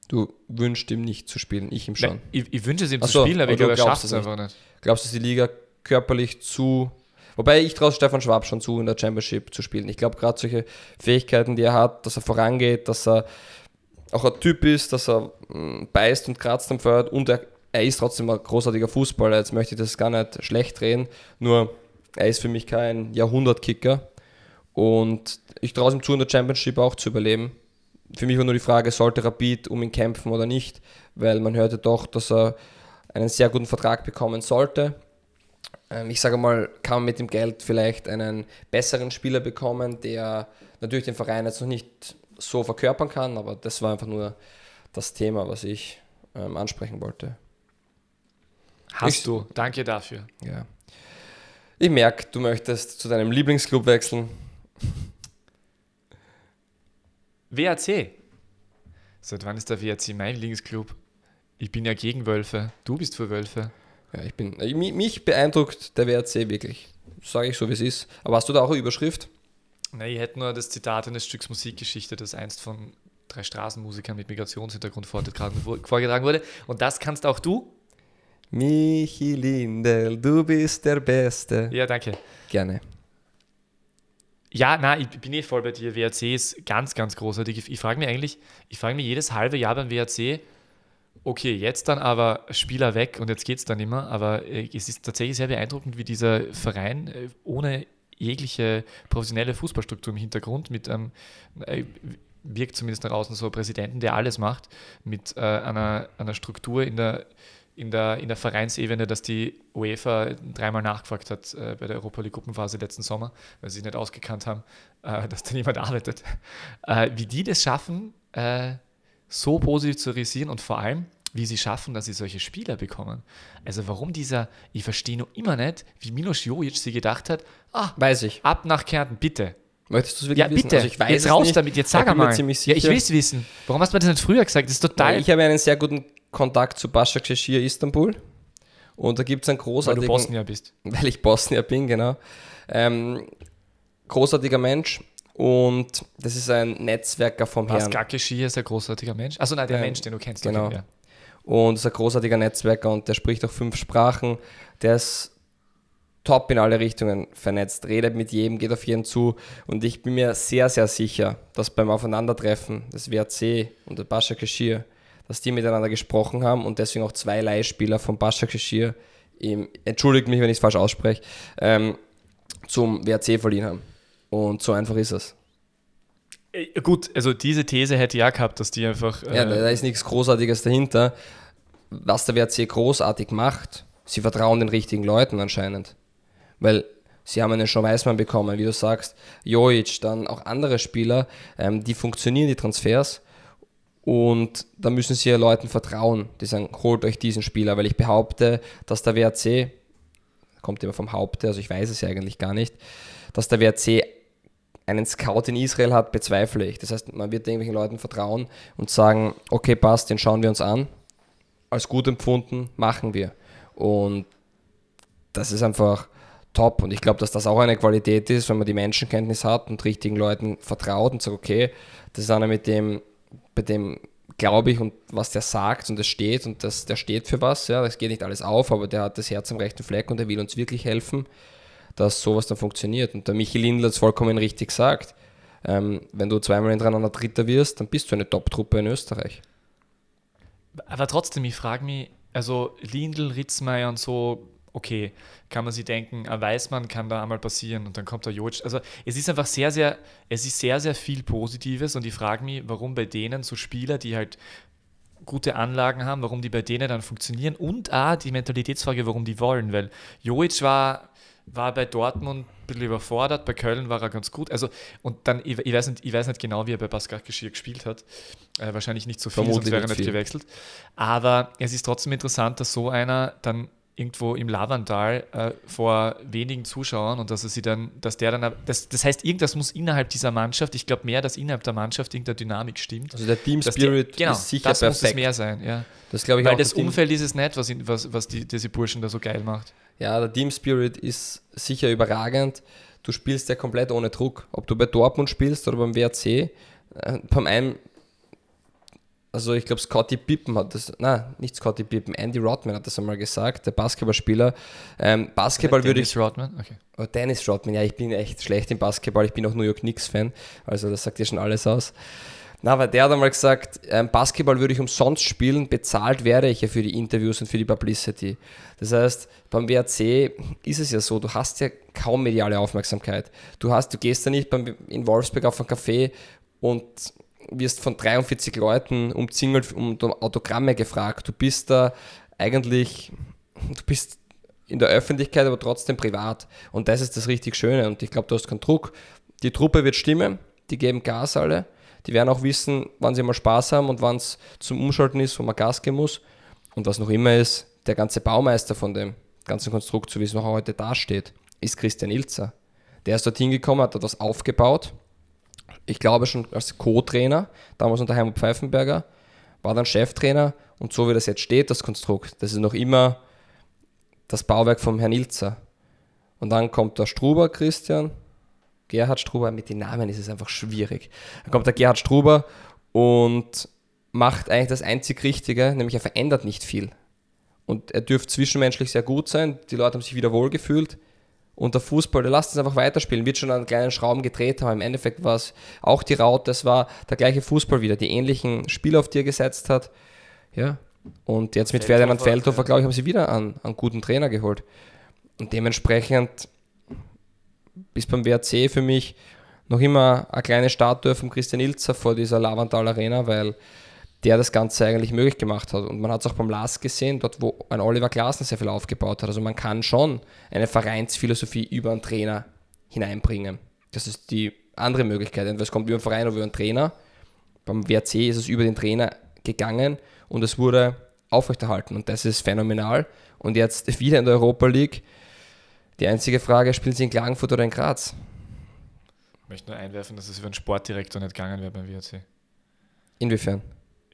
Du wünschst ihm nicht zu spielen, ich ihm schon. Nein, ich, ich wünsche es ihm Ach zu spielen, aber ich glaube, er schafft es einfach nicht. Glaubst du, dass die Liga körperlich zu Wobei ich traue Stefan Schwab schon zu, in der Championship zu spielen. Ich glaube, gerade solche Fähigkeiten, die er hat, dass er vorangeht, dass er auch ein Typ ist, dass er mm, beißt und kratzt am Feuer und er er ist trotzdem ein großartiger Fußballer. Jetzt möchte ich das gar nicht schlecht drehen. Nur er ist für mich kein Jahrhundertkicker. Und ich traue ihm zu, in der Championship auch zu überleben. Für mich war nur die Frage, sollte Rapid um ihn kämpfen oder nicht, weil man hörte doch, dass er einen sehr guten Vertrag bekommen sollte. Ähm, ich sage mal, kann man mit dem Geld vielleicht einen besseren Spieler bekommen, der natürlich den Verein jetzt noch nicht so verkörpern kann, aber das war einfach nur das Thema, was ich ähm, ansprechen wollte. Hast ich, du. Danke dafür. Ja. Ich merke, du möchtest zu deinem Lieblingsclub wechseln. WAC. Seit wann ist der WAC mein Lieblingsclub? Ich bin ja gegen Wölfe. Du bist für Wölfe. Ja, ich bin. Äh, mich beeindruckt der WRC wirklich. Sage ich so, wie es ist. Aber hast du da auch eine Überschrift? Nein, ich hätte nur das Zitat eines Stücks Musikgeschichte, das einst von drei Straßenmusikern mit Migrationshintergrund vorgetragen wurde. Und das kannst auch du. Michi Lindel, du bist der Beste. Ja, danke. Gerne. Ja, na, ich bin eh voll bei dir. WRC ist ganz, ganz großartig. Ich, ich frage mich eigentlich, ich frage mich jedes halbe Jahr beim WRC, okay, jetzt dann aber Spieler weg und jetzt geht es dann immer, aber äh, es ist tatsächlich sehr beeindruckend, wie dieser Verein äh, ohne jegliche professionelle Fußballstruktur im Hintergrund mit einem, äh, wirkt zumindest nach außen so Präsidenten, der alles macht, mit äh, einer, einer Struktur in der in der, in der Vereinsebene, dass die UEFA dreimal nachgefragt hat äh, bei der Europa League Gruppenphase letzten Sommer, weil sie sich nicht ausgekannt haben, äh, dass da niemand arbeitet. Äh, wie die das schaffen, äh, so positiv zu realisieren und vor allem, wie sie schaffen, dass sie solche Spieler bekommen. Also warum dieser, ich verstehe noch immer nicht, wie Milos Jojic sie gedacht hat, ah, weiß ich. ab nach Kärnten, bitte. Möchtest du es wirklich ja, bitte. Also ich weiß Jetzt raus nicht. damit, jetzt sag einmal. Ja, ich will es wissen. Warum hast du mir das nicht früher gesagt? Das ist total. Ich habe einen sehr guten Kontakt zu Başakşehir Istanbul. Und da gibt es einen großartigen... Weil du Bosnier bist. Weil ich Bosnier bin, genau. Ähm, großartiger Mensch. Und das ist ein Netzwerker vom Was, Herrn. Gakeshir ist ein großartiger Mensch? Also nein, der ähm, Mensch, den du kennst. Genau. Ja. Und ist ein großartiger Netzwerker und der spricht auch fünf Sprachen. Der ist top in alle Richtungen vernetzt, redet mit jedem, geht auf jeden zu. Und ich bin mir sehr, sehr sicher, dass beim Aufeinandertreffen des WRC und der Bascha Kashir dass die miteinander gesprochen haben und deswegen auch zwei Leihspieler von Başakşehir, entschuldigt mich, wenn ich es falsch ausspreche, ähm, zum WRC verliehen haben. Und so einfach ist es. Äh, gut, also diese These hätte ich ja gehabt, dass die einfach. Äh ja, da ist nichts Großartiges dahinter. Was der WRC großartig macht, sie vertrauen den richtigen Leuten anscheinend. Weil sie haben einen Sean Weißmann bekommen, wie du sagst, Jojic, dann auch andere Spieler, ähm, die funktionieren, die Transfers. Und da müssen sie ja Leuten vertrauen, die sagen, holt euch diesen Spieler, weil ich behaupte, dass der WRC, kommt immer vom Haupte, also ich weiß es ja eigentlich gar nicht, dass der WRC einen Scout in Israel hat, bezweifle ich. Das heißt, man wird irgendwelchen Leuten vertrauen und sagen, okay, passt, den schauen wir uns an. Als gut empfunden, machen wir. Und das ist einfach top. Und ich glaube, dass das auch eine Qualität ist, wenn man die Menschenkenntnis hat und richtigen Leuten vertraut und sagt, okay, das ist einer, mit dem bei dem glaube ich und was der sagt und es steht und das, der steht für was, ja, das geht nicht alles auf, aber der hat das Herz am rechten Fleck und der will uns wirklich helfen, dass sowas dann funktioniert. Und der Michi Lindl hat es vollkommen richtig gesagt. Ähm, wenn du zweimal hintereinander Dritter wirst, dann bist du eine Top-Truppe in Österreich. Aber trotzdem, ich frage mich, also Lindl, Ritzmeier und so, okay, kann man sich denken, ein Weißmann kann da einmal passieren und dann kommt der Jovic. Also es ist einfach sehr, sehr, es ist sehr, sehr viel Positives und ich frage mich, warum bei denen so Spieler, die halt gute Anlagen haben, warum die bei denen dann funktionieren und auch die Mentalitätsfrage, warum die wollen, weil Jovic war, war bei Dortmund ein bisschen überfordert, bei Köln war er ganz gut. Also, und dann, ich, ich weiß, nicht, ich weiß nicht genau, wie er bei Pascal Geschirr gespielt hat. Äh, wahrscheinlich nicht so viel, Vermutlich sonst wäre er nicht viel. gewechselt. Aber es ist trotzdem interessant, dass so einer dann irgendwo im Lavandal äh, vor wenigen Zuschauern und dass er sie dann, dass der dann, das, das heißt, irgendwas muss innerhalb dieser Mannschaft, ich glaube mehr, dass innerhalb der Mannschaft irgendeine Dynamik stimmt. Also der Team Spirit genau, ist sicher das perfekt. muss es mehr sein, ja. Das glaube ich Weil auch. das Umfeld ist es nicht, was, was, was die, diese Burschen da so geil macht. Ja, der Team Spirit ist sicher überragend. Du spielst ja komplett ohne Druck. Ob du bei Dortmund spielst oder beim WRC, äh, beim einen also ich glaube, Scotty Pippen hat das, nein, nicht Scotty Pippen, Andy Rodman hat das einmal gesagt, der Basketballspieler. Ähm, Basketball würde ich. Dennis Rodman? Okay. Oh, Dennis Rodman, ja, ich bin echt schlecht im Basketball, ich bin auch New York Knicks-Fan, also das sagt ja schon alles aus. Na, aber der hat einmal gesagt, ähm, Basketball würde ich umsonst spielen, bezahlt werde ich ja für die Interviews und für die Publicity. Das heißt, beim WRC ist es ja so, du hast ja kaum mediale Aufmerksamkeit. Du hast, du gehst ja nicht beim, in Wolfsburg auf ein Café und wirst von 43 Leuten umzingelt, um Autogramme gefragt. Du bist da eigentlich, du bist in der Öffentlichkeit, aber trotzdem privat. Und das ist das richtig Schöne. Und ich glaube, du hast keinen Druck. Die Truppe wird stimmen, die geben Gas alle. Die werden auch wissen, wann sie mal Spaß haben und wann es zum Umschalten ist, wo man Gas geben muss. Und was noch immer ist, der ganze Baumeister von dem ganzen Konstrukt, so wie es noch heute dasteht, ist Christian Ilzer. Der ist dorthin gekommen, hat das aufgebaut ich glaube schon als Co-Trainer, damals unter Heimut Pfeifenberger, war dann Cheftrainer Und so wie das jetzt steht, das Konstrukt, das ist noch immer das Bauwerk vom Herrn Ilzer. Und dann kommt der Struber, Christian, Gerhard Struber, mit den Namen ist es einfach schwierig. Dann kommt der Gerhard Struber und macht eigentlich das einzig Richtige, nämlich er verändert nicht viel. Und er dürfte zwischenmenschlich sehr gut sein, die Leute haben sich wieder wohlgefühlt. Und der Fußball, der lasst uns einfach weiterspielen, wird schon an kleinen Schrauben gedreht haben. Im Endeffekt war es auch die Raute, es war der gleiche Fußball wieder, die ähnlichen Spieler, auf die er gesetzt hat. Ja. Und jetzt mit Ferdinand Feldhofer, glaube ich, haben sie wieder einen, einen guten Trainer geholt. Und dementsprechend ist beim WRC für mich noch immer eine kleine Statue von Christian Ilzer vor dieser Lavantal Arena, weil der das Ganze eigentlich möglich gemacht hat. Und man hat es auch beim LAS gesehen, dort wo ein Oliver Glasner sehr viel aufgebaut hat. Also man kann schon eine Vereinsphilosophie über einen Trainer hineinbringen. Das ist die andere Möglichkeit. Entweder es kommt über einen Verein oder über einen Trainer. Beim WRC ist es über den Trainer gegangen und es wurde aufrechterhalten. Und das ist phänomenal. Und jetzt wieder in der Europa League die einzige Frage, spielen Sie in Klagenfurt oder in Graz? Ich möchte nur einwerfen, dass es über einen Sportdirektor nicht gegangen wäre beim WRC. Inwiefern?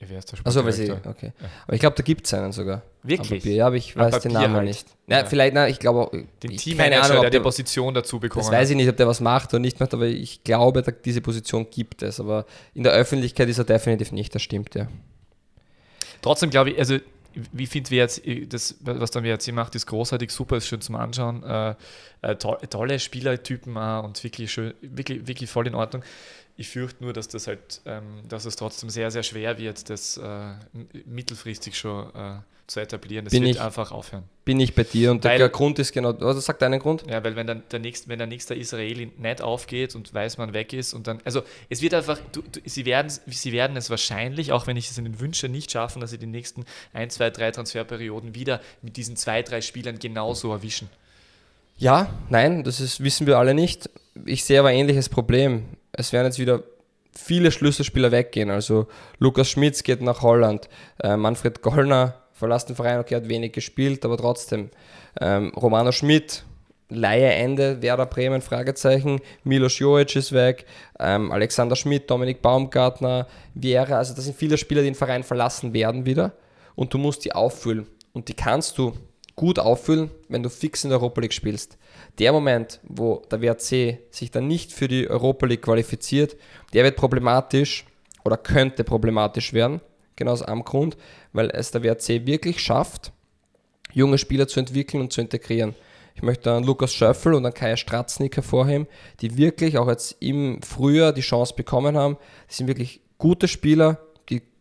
Ich wäre der Achso, weil Sie, okay. Aber ich glaube, da gibt es einen sogar. Wirklich? Ja, aber ich weiß den Namen halt. nicht. Ja, ja, vielleicht, na, ich glaube, den Teammanager, der die Position dazu bekommen Das weiß ich nicht, ob der was macht oder nicht macht, aber ich glaube, diese Position gibt es. Aber in der Öffentlichkeit ist er definitiv nicht, das stimmt, ja. Trotzdem glaube ich, also wie finden wir jetzt, das, was der WRC macht, ist großartig, super, ist schön zum Anschauen. Äh, äh, to tolle Spielertypen auch und wirklich schön, wirklich, wirklich voll in Ordnung. Ich fürchte nur, dass das halt, ähm, dass es trotzdem sehr, sehr schwer wird, das äh, mittelfristig schon äh, zu etablieren. Das bin wird ich, einfach aufhören. Bin ich bei dir und weil, der Grund ist genau, also sagt deinen Grund? Ja, weil wenn dann der nächste, wenn der nächste Israeli nicht aufgeht und Weißmann weg ist und dann, also es wird einfach, du, du, sie, werden, sie werden es wahrscheinlich, auch wenn ich es in den Wünsche nicht schaffen, dass sie die nächsten ein, zwei, drei Transferperioden wieder mit diesen zwei, drei Spielern genauso erwischen. Ja, nein, das ist, wissen wir alle nicht. Ich sehe aber ein ähnliches Problem. Es werden jetzt wieder viele Schlüsselspieler weggehen. Also Lukas Schmitz geht nach Holland, äh, Manfred Gollner verlässt den Verein, okay, hat wenig gespielt, aber trotzdem. Ähm, Romano Schmidt, Laie Ende, Werder Bremen, Fragezeichen, Milos Jovic ist weg, ähm, Alexander Schmidt, Dominik Baumgartner, Viera, also das sind viele Spieler, die den Verein verlassen werden wieder und du musst die auffüllen. Und die kannst du gut auffüllen, wenn du fix in der Europa League spielst. Der Moment, wo der WRC sich dann nicht für die Europa League qualifiziert, der wird problematisch oder könnte problematisch werden, genau aus einem Grund, weil es der WRC wirklich schafft, junge Spieler zu entwickeln und zu integrieren. Ich möchte an Lukas Schöffel und an Kai Stratznik hervorheben, die wirklich auch jetzt im Frühjahr die Chance bekommen haben. Die sind wirklich gute Spieler,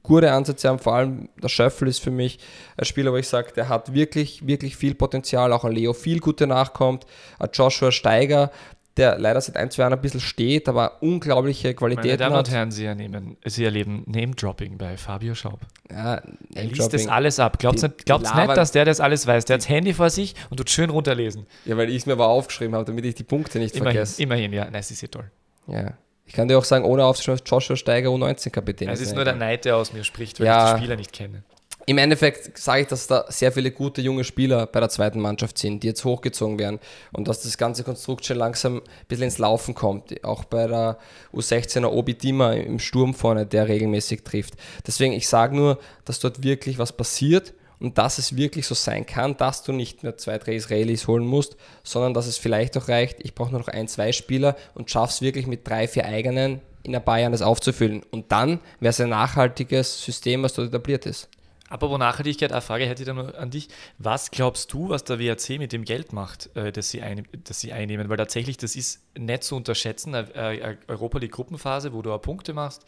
gute Ansätze haben. Vor allem der Schöffel ist für mich ein Spieler, wo ich sage, der hat wirklich, wirklich viel Potenzial. Auch ein Leo viel gute nachkommt. Ein Joshua Steiger, der leider seit ein, zwei Jahren ein bisschen steht, aber unglaubliche Qualität Meine Damen und Herren, Sie erleben, Sie erleben Name-Dropping bei Fabio Schaub. Ja, er liest das alles ab. Glaubt nicht, glaubt's nicht, dass der das alles weiß. Der hat das Handy vor sich und tut schön runterlesen. Ja, weil ich es mir aber aufgeschrieben habe, damit ich die Punkte nicht immerhin, vergesse. Immerhin, ja. Nein, das ist ja toll. Ja. Ich kann dir auch sagen, ohne aufzuschreiben, Joshua Steiger U19-Kapitän. Es ist nur der Neid, der aus mir spricht, weil ja. ich die Spieler nicht kenne im Endeffekt sage ich, dass da sehr viele gute junge Spieler bei der zweiten Mannschaft sind, die jetzt hochgezogen werden und dass das ganze Konstrukt schon langsam ein bisschen ins Laufen kommt. Auch bei der U16er Obi Dima im Sturm vorne, der regelmäßig trifft. Deswegen, ich sage nur, dass dort wirklich was passiert und dass es wirklich so sein kann, dass du nicht mehr zwei, drei Israelis holen musst, sondern dass es vielleicht auch reicht, ich brauche nur noch ein, zwei Spieler und schaff's wirklich mit drei, vier eigenen in ein paar Jahren das aufzufüllen. Und dann wäre es ein nachhaltiges System, was dort etabliert ist. Apropos Nachhaltigkeit, eine Frage hätte ich dann nur an dich. Was glaubst du, was der WRC mit dem Geld macht, äh, das, sie ein, das sie einnehmen? Weil tatsächlich, das ist nicht zu unterschätzen. Eine Europa League Gruppenphase, wo du auch Punkte machst,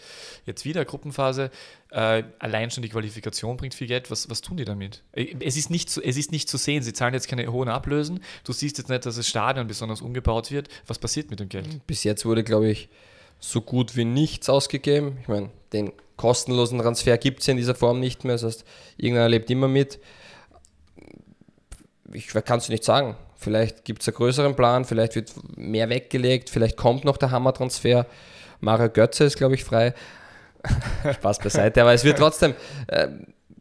jetzt wieder Gruppenphase. Äh, allein schon die Qualifikation bringt viel Geld. Was, was tun die damit? Äh, es ist, nicht zu, es ist nicht zu sehen. Sie zahlen jetzt keine hohen Ablösen. Du siehst jetzt nicht, dass das Stadion besonders umgebaut wird. Was passiert mit dem Geld? Bis jetzt wurde, glaube ich, so gut wie nichts ausgegeben. Ich meine, den kostenlosen Transfer gibt es in dieser Form nicht mehr. Das heißt, irgendeiner lebt immer mit. Ich kann es nicht sagen. Vielleicht gibt es einen größeren Plan, vielleicht wird mehr weggelegt, vielleicht kommt noch der Hammer-Transfer. Mario Götze ist, glaube ich, frei. Spaß beiseite, aber es wird trotzdem, äh,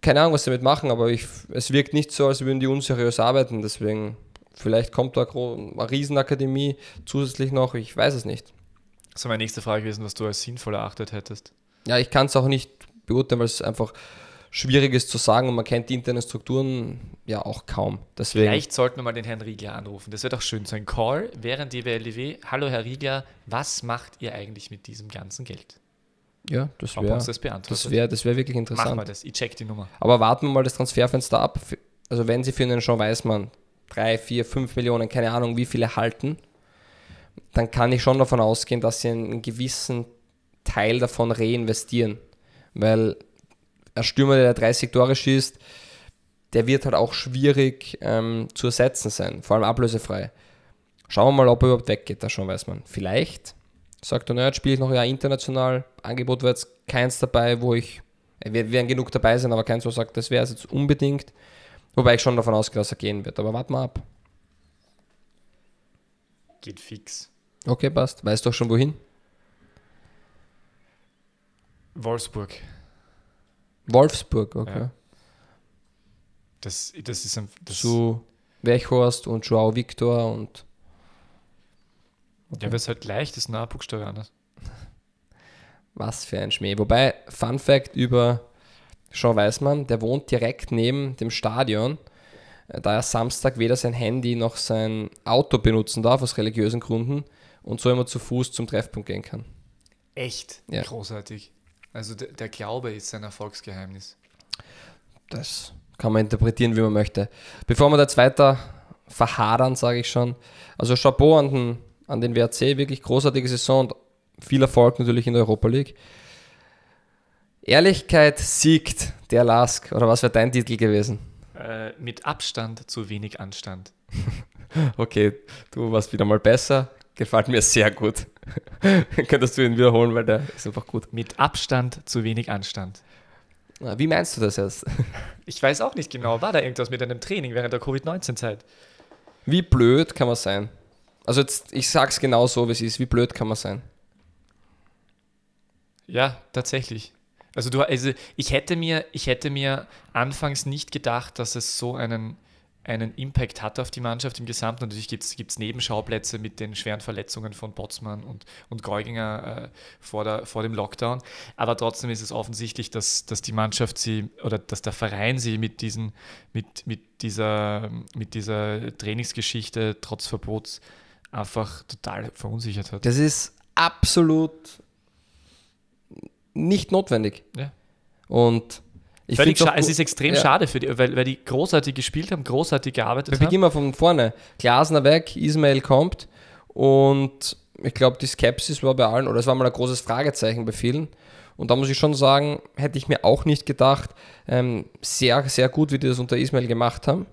keine Ahnung, was sie damit machen, aber ich, es wirkt nicht so, als würden die unseriös arbeiten. Deswegen, vielleicht kommt da eine Riesenakademie zusätzlich noch, ich weiß es nicht. Wäre meine nächste Frage gewesen, was du als sinnvoll erachtet hättest. Ja, ich kann es auch nicht beurteilen, weil es einfach Schwieriges zu sagen und man kennt die internen Strukturen ja auch kaum. Deswegen Vielleicht sollten wir mal den Herrn Riegler anrufen. Das wäre doch schön, so ein Call während die WLW. Hallo Herr Riegler, was macht ihr eigentlich mit diesem ganzen Geld? Ja, das wäre das, das wäre das wär wirklich interessant. Machen wir das, ich check die Nummer. Aber warten wir mal das Transferfenster ab. Also wenn sie für einen Jean Weißmann 3, 4, 5 Millionen, keine Ahnung wie viele halten, dann kann ich schon davon ausgehen, dass sie einen gewissen Teil davon reinvestieren. Weil ein Stürmer, der 30 Tore schießt, der wird halt auch schwierig ähm, zu ersetzen sein, vor allem ablösefrei. Schauen wir mal, ob er überhaupt weggeht, das schon weiß man. Vielleicht sagt er, naja, jetzt spiele ich noch ja international. Angebot war jetzt keins dabei, wo ich, wir werden genug dabei sein, aber keins, wo sagt, das wäre es jetzt unbedingt. Wobei ich schon davon ausgehe, dass er gehen wird. Aber warten wir ab. Geht fix. Okay, passt. Weißt du auch schon wohin? Wolfsburg. Wolfsburg, okay. Ja. Das, das ist ein. Das Zu Wechhorst und Joao Victor und. Okay. Ja, weil es halt leicht ist, Nahbuchstabe anders. Was für ein Schmäh. Wobei, Fun Fact über Jean Weißmann, der wohnt direkt neben dem Stadion, da er Samstag weder sein Handy noch sein Auto benutzen darf, aus religiösen Gründen, und so immer zu Fuß zum Treffpunkt gehen kann. Echt? Ja. Großartig. Also der, der Glaube ist sein Erfolgsgeheimnis. Das kann man interpretieren, wie man möchte. Bevor wir jetzt weiter verhadern, sage ich schon. Also Chapeau an den, an den WRC, wirklich großartige Saison und viel Erfolg natürlich in der Europa League. Ehrlichkeit siegt der Lask. Oder was wäre dein Titel gewesen? Äh, mit Abstand zu wenig Anstand. okay, du warst wieder mal besser. Gefällt mir sehr gut. Könntest du ihn wiederholen, weil der ist einfach gut. Mit Abstand zu wenig Anstand. Wie meinst du das jetzt? Ich weiß auch nicht genau. War da irgendwas mit einem Training während der Covid-19-Zeit? Wie blöd kann man sein? Also jetzt, ich sag's genau so, wie es ist. Wie blöd kann man sein? Ja, tatsächlich. Also du, also ich hätte mir, ich hätte mir anfangs nicht gedacht, dass es so einen, einen Impact hat auf die Mannschaft im Gesamten. Natürlich gibt es Nebenschauplätze mit den schweren Verletzungen von Botzmann und, und Geuginger äh, vor, der, vor dem Lockdown. Aber trotzdem ist es offensichtlich, dass, dass die Mannschaft sie oder dass der Verein sie mit, diesen, mit, mit, dieser, mit dieser Trainingsgeschichte trotz Verbots einfach total verunsichert hat. Das ist absolut nicht notwendig. Ja. Und ich finde es ist extrem ja. schade für die, weil, weil die großartig gespielt haben, großartig gearbeitet Wir haben. Beginnen wir von vorne. Glasner weg, Ismail kommt und ich glaube, die Skepsis war bei allen, oder es war mal ein großes Fragezeichen bei vielen. Und da muss ich schon sagen, hätte ich mir auch nicht gedacht, ähm, sehr, sehr gut, wie die das unter Ismail gemacht haben.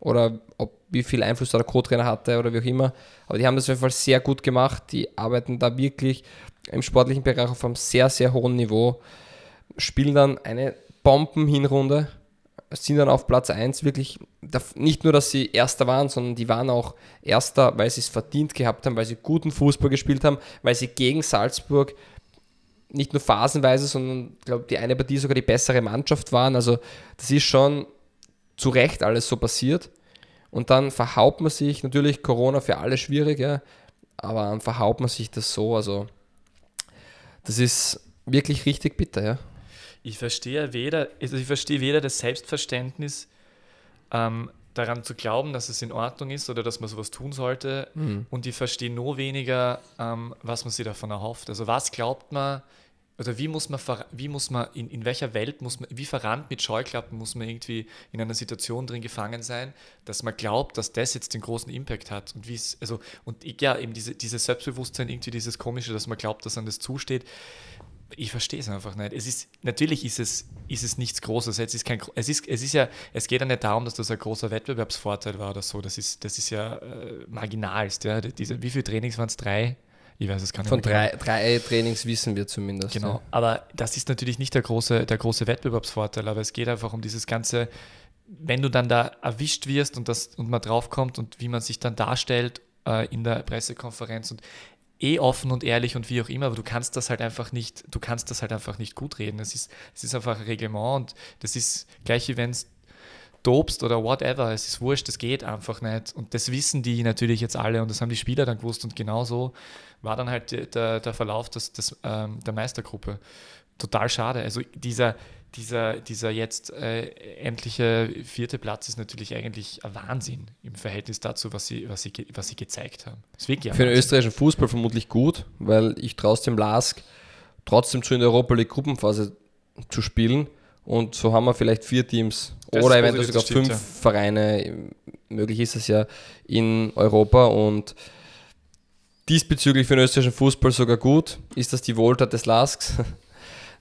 Oder ob, wie viel Einfluss da der Co-Trainer hatte oder wie auch immer. Aber die haben das auf jeden Fall sehr gut gemacht. Die arbeiten da wirklich im sportlichen Bereich auf einem sehr, sehr hohen Niveau, spielen dann eine Bomben-Hinrunde, sind dann auf Platz 1 wirklich, nicht nur, dass sie Erster waren, sondern die waren auch Erster, weil sie es verdient gehabt haben, weil sie guten Fußball gespielt haben, weil sie gegen Salzburg nicht nur phasenweise, sondern ich glaube, die eine Partie sogar die bessere Mannschaft waren. Also das ist schon zu Recht alles so passiert. Und dann verhaupt man sich, natürlich Corona für alle schwierig, ja, aber dann verhaupt man sich das so. Also das ist wirklich richtig bitter, ja. Ich verstehe weder, also ich verstehe weder das Selbstverständnis, ähm, daran zu glauben, dass es in Ordnung ist oder dass man sowas tun sollte. Mhm. Und ich verstehe nur weniger, ähm, was man sich davon erhofft. Also was glaubt man, oder wie muss man, wie muss man in, in welcher Welt muss man, wie verrannt mit Scheuklappen muss man irgendwie in einer Situation drin gefangen sein, dass man glaubt, dass das jetzt den großen Impact hat. Und wie es, also, und ja, eben diese, dieses Selbstbewusstsein, irgendwie dieses Komische, dass man glaubt, dass an das zusteht. Ich verstehe es einfach nicht. Es ist, natürlich ist es, ist es nichts Großes. Es ist, kein, es, ist, es ist ja, es geht ja nicht darum, dass das ein großer Wettbewerbsvorteil war oder so. Das ist, das ist ja äh, marginalst. Ja. Diese, wie viele Trainings waren es? Drei? Ich weiß es gar nicht. Von drei, drei Trainings wissen wir zumindest. Genau. Ja. Aber das ist natürlich nicht der große, der große Wettbewerbsvorteil, aber es geht einfach um dieses ganze, wenn du dann da erwischt wirst und, das, und man draufkommt und wie man sich dann darstellt äh, in der Pressekonferenz und eh offen und ehrlich und wie auch immer, aber du kannst das halt einfach nicht, du kannst das halt einfach nicht gut reden. Es ist, es ist einfach ein Reglement und das ist gleich wie wenn es dobst oder whatever, es ist wurscht, das geht einfach nicht. Und das wissen die natürlich jetzt alle und das haben die Spieler dann gewusst und genauso war dann halt der, der Verlauf des, des, ähm, der Meistergruppe. Total schade. Also dieser, dieser, dieser jetzt äh, endliche vierte Platz ist natürlich eigentlich ein Wahnsinn im Verhältnis dazu, was sie, was sie, was sie gezeigt haben. Für den österreichischen Fußball vermutlich gut, weil ich traue dem Lask trotzdem zu in der Europa League Gruppenphase zu spielen. Und so haben wir vielleicht vier Teams das oder eventuell sogar stimmt, fünf ja. Vereine, möglich ist es ja, in Europa. Und diesbezüglich für den österreichischen Fußball sogar gut. Ist das die Wohltat des Lasks?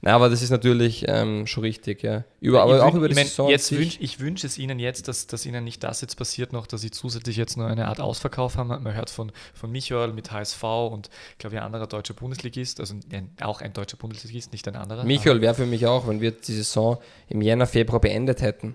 Nein, aber das ist natürlich ähm, schon richtig, ja. Über, aber auch über die ich Saison. Jetzt wünsch, ich wünsche es Ihnen jetzt, dass, dass Ihnen nicht das jetzt passiert noch, dass Sie zusätzlich jetzt noch eine Art Ausverkauf haben. Man hört von, von Michael mit HSV und, glaube ich, ein anderer deutscher Bundesligist, also ein, auch ein deutscher Bundesligist, nicht ein anderer. Michael wäre für mich auch, wenn wir die Saison im Jänner, Februar beendet hätten,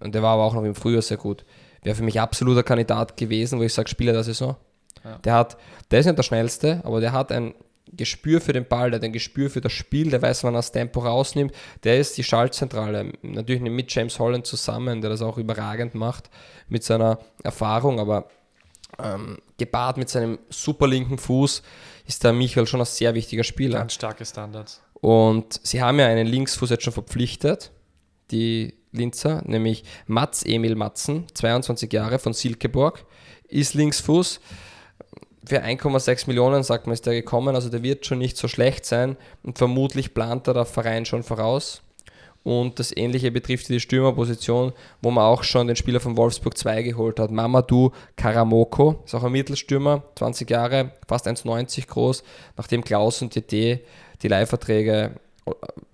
und der war aber auch noch im Frühjahr sehr gut, wäre für mich absoluter Kandidat gewesen, wo ich sage, Spieler der Saison. Ja. Der hat, der ist nicht der schnellste, aber der hat ein Gespür für den Ball, der hat ein Gespür für das Spiel, der weiß, wann er das Tempo rausnimmt. Der ist die Schaltzentrale. Natürlich mit James Holland zusammen, der das auch überragend macht mit seiner Erfahrung, aber ähm, gepaart mit seinem super linken Fuß ist der Michael schon ein sehr wichtiger Spieler. Ganz starke Standards. Und sie haben ja einen Linksfuß jetzt schon verpflichtet, die Linzer, nämlich Mats Emil Matzen, 22 Jahre von Silkeborg, ist Linksfuß für 1,6 Millionen, sagt man, ist der gekommen. Also der wird schon nicht so schlecht sein und vermutlich plant er der Verein schon voraus. Und das Ähnliche betrifft die Stürmerposition, wo man auch schon den Spieler von Wolfsburg 2 geholt hat. Mamadou Karamoko, ist auch ein Mittelstürmer, 20 Jahre, fast 1,90 groß, nachdem Klaus und DT die Leihverträge,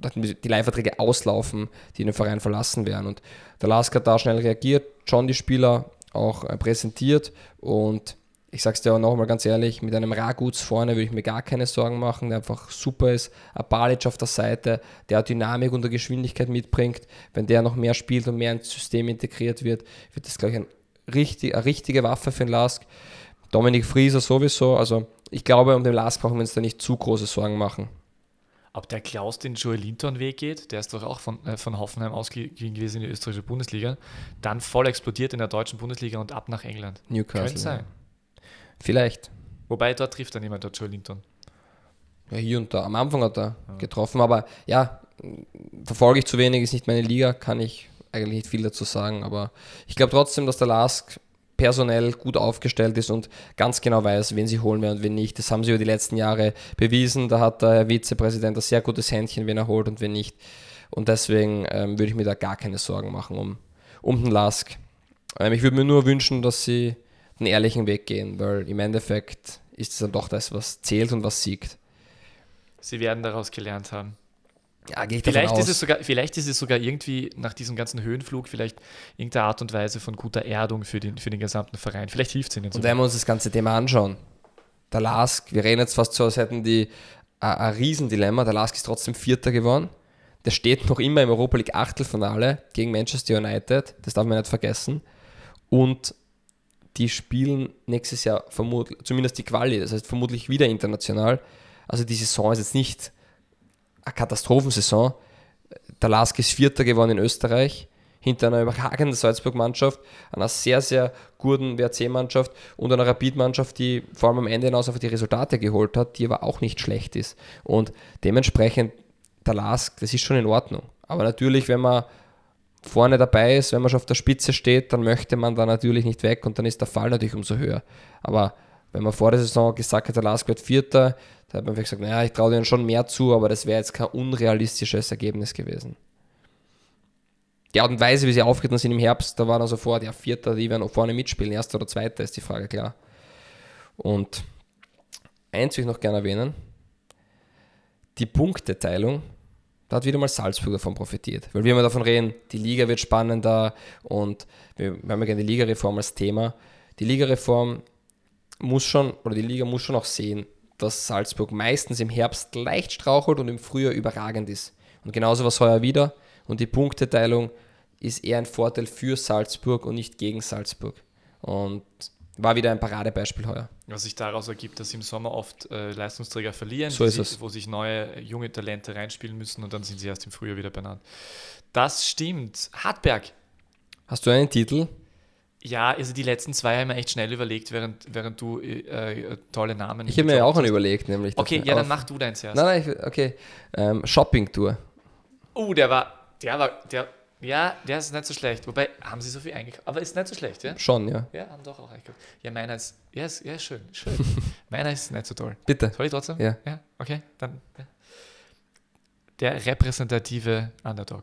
die Leihverträge auslaufen, die den Verein verlassen werden. Und der Lask hat da schnell reagiert, schon die Spieler auch äh, präsentiert und ich sag's dir auch nochmal ganz ehrlich, mit einem Raguts vorne würde ich mir gar keine Sorgen machen, der einfach super ist. Ein Balic auf der Seite, der Dynamik und Geschwindigkeit mitbringt. Wenn der noch mehr spielt und mehr ins System integriert wird, wird das gleich ein richtig, eine richtige Waffe für den Lask. Dominik Frieser sowieso. Also ich glaube, um den Lask brauchen wir uns da nicht zu große Sorgen machen. Ob der Klaus den Joel Linton Weg geht, der ist doch auch von, äh, von Hoffenheim ausgegeben gewesen in die österreichische Bundesliga, dann voll explodiert in der deutschen Bundesliga und ab nach England. Newcastle. Könnte sein. Ja. Vielleicht. Wobei dort trifft dann jemand, der Joe Linton. Ja, hier und da. Am Anfang hat er ja. getroffen, aber ja, verfolge ich zu wenig, ist nicht meine Liga, kann ich eigentlich nicht viel dazu sagen, aber ich glaube trotzdem, dass der Lask personell gut aufgestellt ist und ganz genau weiß, wen sie holen werden und wen nicht. Das haben sie über die letzten Jahre bewiesen. Da hat der Herr Vizepräsident ein sehr gutes Händchen, wen er holt und wen nicht. Und deswegen ähm, würde ich mir da gar keine Sorgen machen um, um den Lask. Ähm, ich würde mir nur wünschen, dass sie den ehrlichen Weg gehen, weil im Endeffekt ist es dann doch das, was zählt und was siegt. Sie werden daraus gelernt haben. Ja, gehe ich vielleicht davon ist Es sogar, vielleicht ist es sogar irgendwie nach diesem ganzen Höhenflug vielleicht irgendeine Art und Weise von guter Erdung für den, für den gesamten Verein. Vielleicht hilft es ihnen. Und wenn wir uns das ganze Thema anschauen, der Lask, wir reden jetzt fast so, als hätten die ein, ein Riesendilemma. Der Lask ist trotzdem Vierter geworden. Der steht noch immer im Europa League Achtelfinale gegen Manchester United. Das darf man nicht vergessen. Und die spielen nächstes Jahr vermutlich, zumindest die Quali, das heißt vermutlich wieder international. Also die Saison ist jetzt nicht eine Katastrophensaison. Der Lask ist Vierter geworden in Österreich, hinter einer überragenden Salzburg-Mannschaft, einer sehr, sehr guten WRC-Mannschaft und einer Rapid-Mannschaft, die vor allem am Ende hinaus einfach die Resultate geholt hat, die aber auch nicht schlecht ist. Und dementsprechend, der Lask, das ist schon in Ordnung. Aber natürlich, wenn man vorne dabei ist, wenn man schon auf der Spitze steht, dann möchte man da natürlich nicht weg und dann ist der Fall natürlich umso höher. Aber wenn man vor der Saison gesagt hat, der Lask wird Vierter, da hat man gesagt, naja, ich traue denen schon mehr zu, aber das wäre jetzt kein unrealistisches Ergebnis gewesen. Die Art und Weise, wie sie aufgetreten sind im Herbst, da war dann sofort, ja, Vierter, die werden auch vorne mitspielen, Erster oder Zweiter ist die Frage, klar. Und eins will ich noch gerne erwähnen, die Punkteteilung da hat wieder mal Salzburg davon profitiert. Weil wir immer davon reden, die Liga wird spannender und wir, haben ja gerne die Ligareform als Thema. Die Ligareform muss schon, oder die Liga muss schon auch sehen, dass Salzburg meistens im Herbst leicht strauchelt und im Frühjahr überragend ist. Und genauso war es heuer wieder. Und die Punkteteilung ist eher ein Vorteil für Salzburg und nicht gegen Salzburg. Und war wieder ein Paradebeispiel heuer. Was sich daraus ergibt, dass im Sommer oft äh, Leistungsträger verlieren, so sich, wo sich neue junge Talente reinspielen müssen und dann sind sie erst im Frühjahr wieder benannt. Das stimmt. Hartberg. Hast du einen Titel? Ja, also die letzten zwei haben wir echt schnell überlegt, während, während du äh, tolle Namen. Ich habe mir ja auch einen überlegt, nämlich. Okay, ja, dann mach du deinen zuerst. Nein, nein, okay. Ähm, Shopping Tour. Oh, der war der war, der, ja, der ist nicht so schlecht. Wobei, haben sie so viel eingekauft. Aber ist nicht so schlecht, ja? Schon, ja. Ja, haben doch auch eingekauft. Ja, meiner ist, ja, ist, ja, schön, schön. meiner ist nicht so toll. Bitte. Soll ich trotzdem? Ja. Ja, okay, dann. Ja. Der repräsentative Underdog.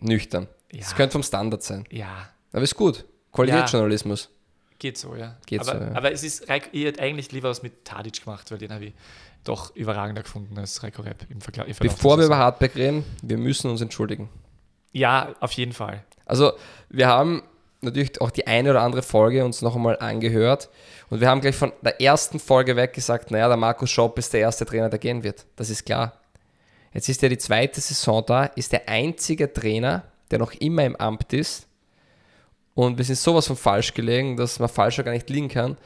Nüchtern. Ja. Das könnte vom Standard sein. Ja, Aber ist gut. Qualitätsjournalismus. geht so, ja. Geht aber, so, ja. aber es ist, Reik- ich hätte eigentlich lieber was mit Tadic gemacht, weil den habe ich doch überragender gefunden als Reiko Rep im Vergleich. Bevor wir über. Hardback reden, wir müssen uns entschuldigen. Ja, auf jeden Fall. Also, wir haben natürlich auch die eine oder andere Folge uns noch einmal angehört und wir haben gleich von der ersten Folge weg gesagt, naja, der Markus Schopp ist der erste Trainer, der gehen wird. Das ist klar. Jetzt ist er die zweite Saison da, ist der einzige Trainer, der noch immer im Amt ist und wir sind sowas von falsch gelegen, dass man falscher gar nicht liegen kann.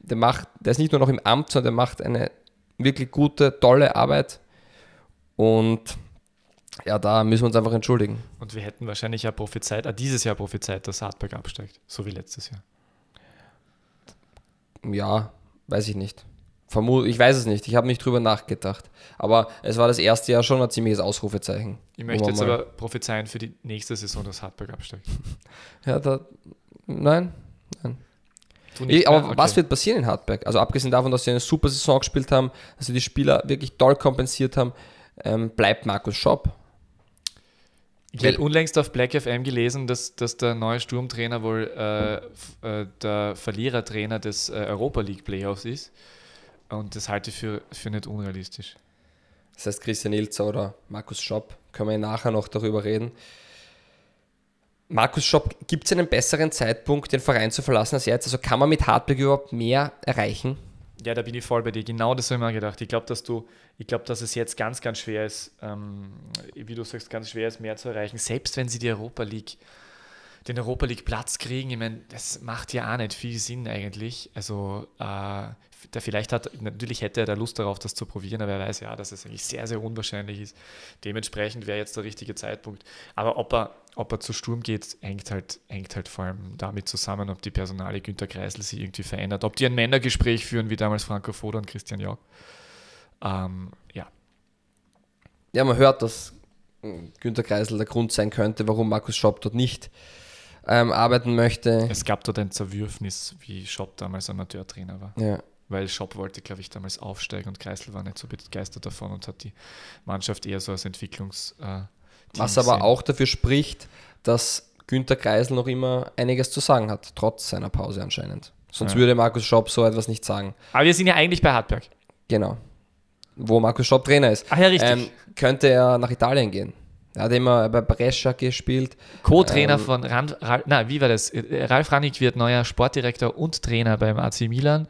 Der, macht, der ist nicht nur noch im Amt, sondern der macht eine wirklich gute, tolle Arbeit und ja, da müssen wir uns einfach entschuldigen. Und wir hätten wahrscheinlich ja prophezeit, äh, dieses Jahr prophezeit, dass Hartberg absteigt. So wie letztes Jahr. Ja, weiß ich nicht. Vermu ich weiß es nicht, ich habe nicht drüber nachgedacht. Aber es war das erste Jahr schon ein ziemliches Ausrufezeichen. Ich möchte jetzt aber prophezeien für die nächste Saison, dass Hartberg absteigt. Ja, da. Nein. Du Mehr? aber Okay. was wird passieren in Hartberg? Also abgesehen davon, dass sie eine super Saison gespielt haben, dass sie die Spieler wirklich toll kompensiert haben, ähm, bleibt Markus Schopp. Ich habe unlängst auf Black FM gelesen, dass, dass der neue Sturmtrainer wohl äh, äh, der Verlierertrainer des äh, Europa League Playoffs ist. Und das halte ich für, für nicht unrealistisch. Das heißt Christian Ilzer oder Markus Schopp. Können wir nachher noch darüber reden. Markus Schopp, gibt es einen besseren Zeitpunkt, den Verein zu verlassen als jetzt? Also kann man mit Hartberg überhaupt mehr erreichen? Ja, da bin ich voll bei dir. Genau das habe ich mir gedacht. Ich glaube, dass du, dass es jetzt ganz, ganz schwer ist, ähm, wie du sagst, ganz schwer ist, mehr zu erreichen. Selbst wenn sie die Europa League, den Europa League Platz kriegen, ich meine, das macht ja auch nicht viel Sinn eigentlich. Also, äh, der vielleicht hat, natürlich hätte er da Lust darauf, das zu probieren, aber er weiß ja, dass es eigentlich sehr, sehr unwahrscheinlich ist. Dementsprechend wäre jetzt der richtige Zeitpunkt. Aber ob er, ob er zu Sturm geht, hängt halt, hängt halt vor allem damit zusammen, ob die Personale Günter Kreisel sich irgendwie verändert, ob die ein Männergespräch führen, wie damals Franco Foda und Christian Jauch. Ähm, ja, Ja, man hört, dass Günter Kreisel der Grund sein könnte, warum Markus Schopp dort nicht ähm, arbeiten möchte. es gab dort ein Zerwürfnis, wie Schopp damals Amateurtrainer war. Ja. Weil Schopp wollte, glaube ich, damals aufsteigen und Kreisel war nicht so begeistert davon und hat die Mannschaft eher so als Entwicklungs. Äh, Was aber gesehen. auch dafür spricht, dass Günter Kreisel noch immer einiges zu sagen hat, trotz seiner Pause anscheinend. Sonst Ja. würde Markus Schopp so etwas nicht sagen. Aber wir sind ja eigentlich bei Hartberg. Genau. Wo Markus Schopp Trainer ist. Ach ja, richtig. Ähm, könnte er nach Italien gehen. Er hat immer bei Brescia gespielt. Co-Trainer ähm, von Rand, Ralf, na, wie war das? Äh, Ralf Rannig wird neuer Sportdirektor und Trainer beim AC Milan.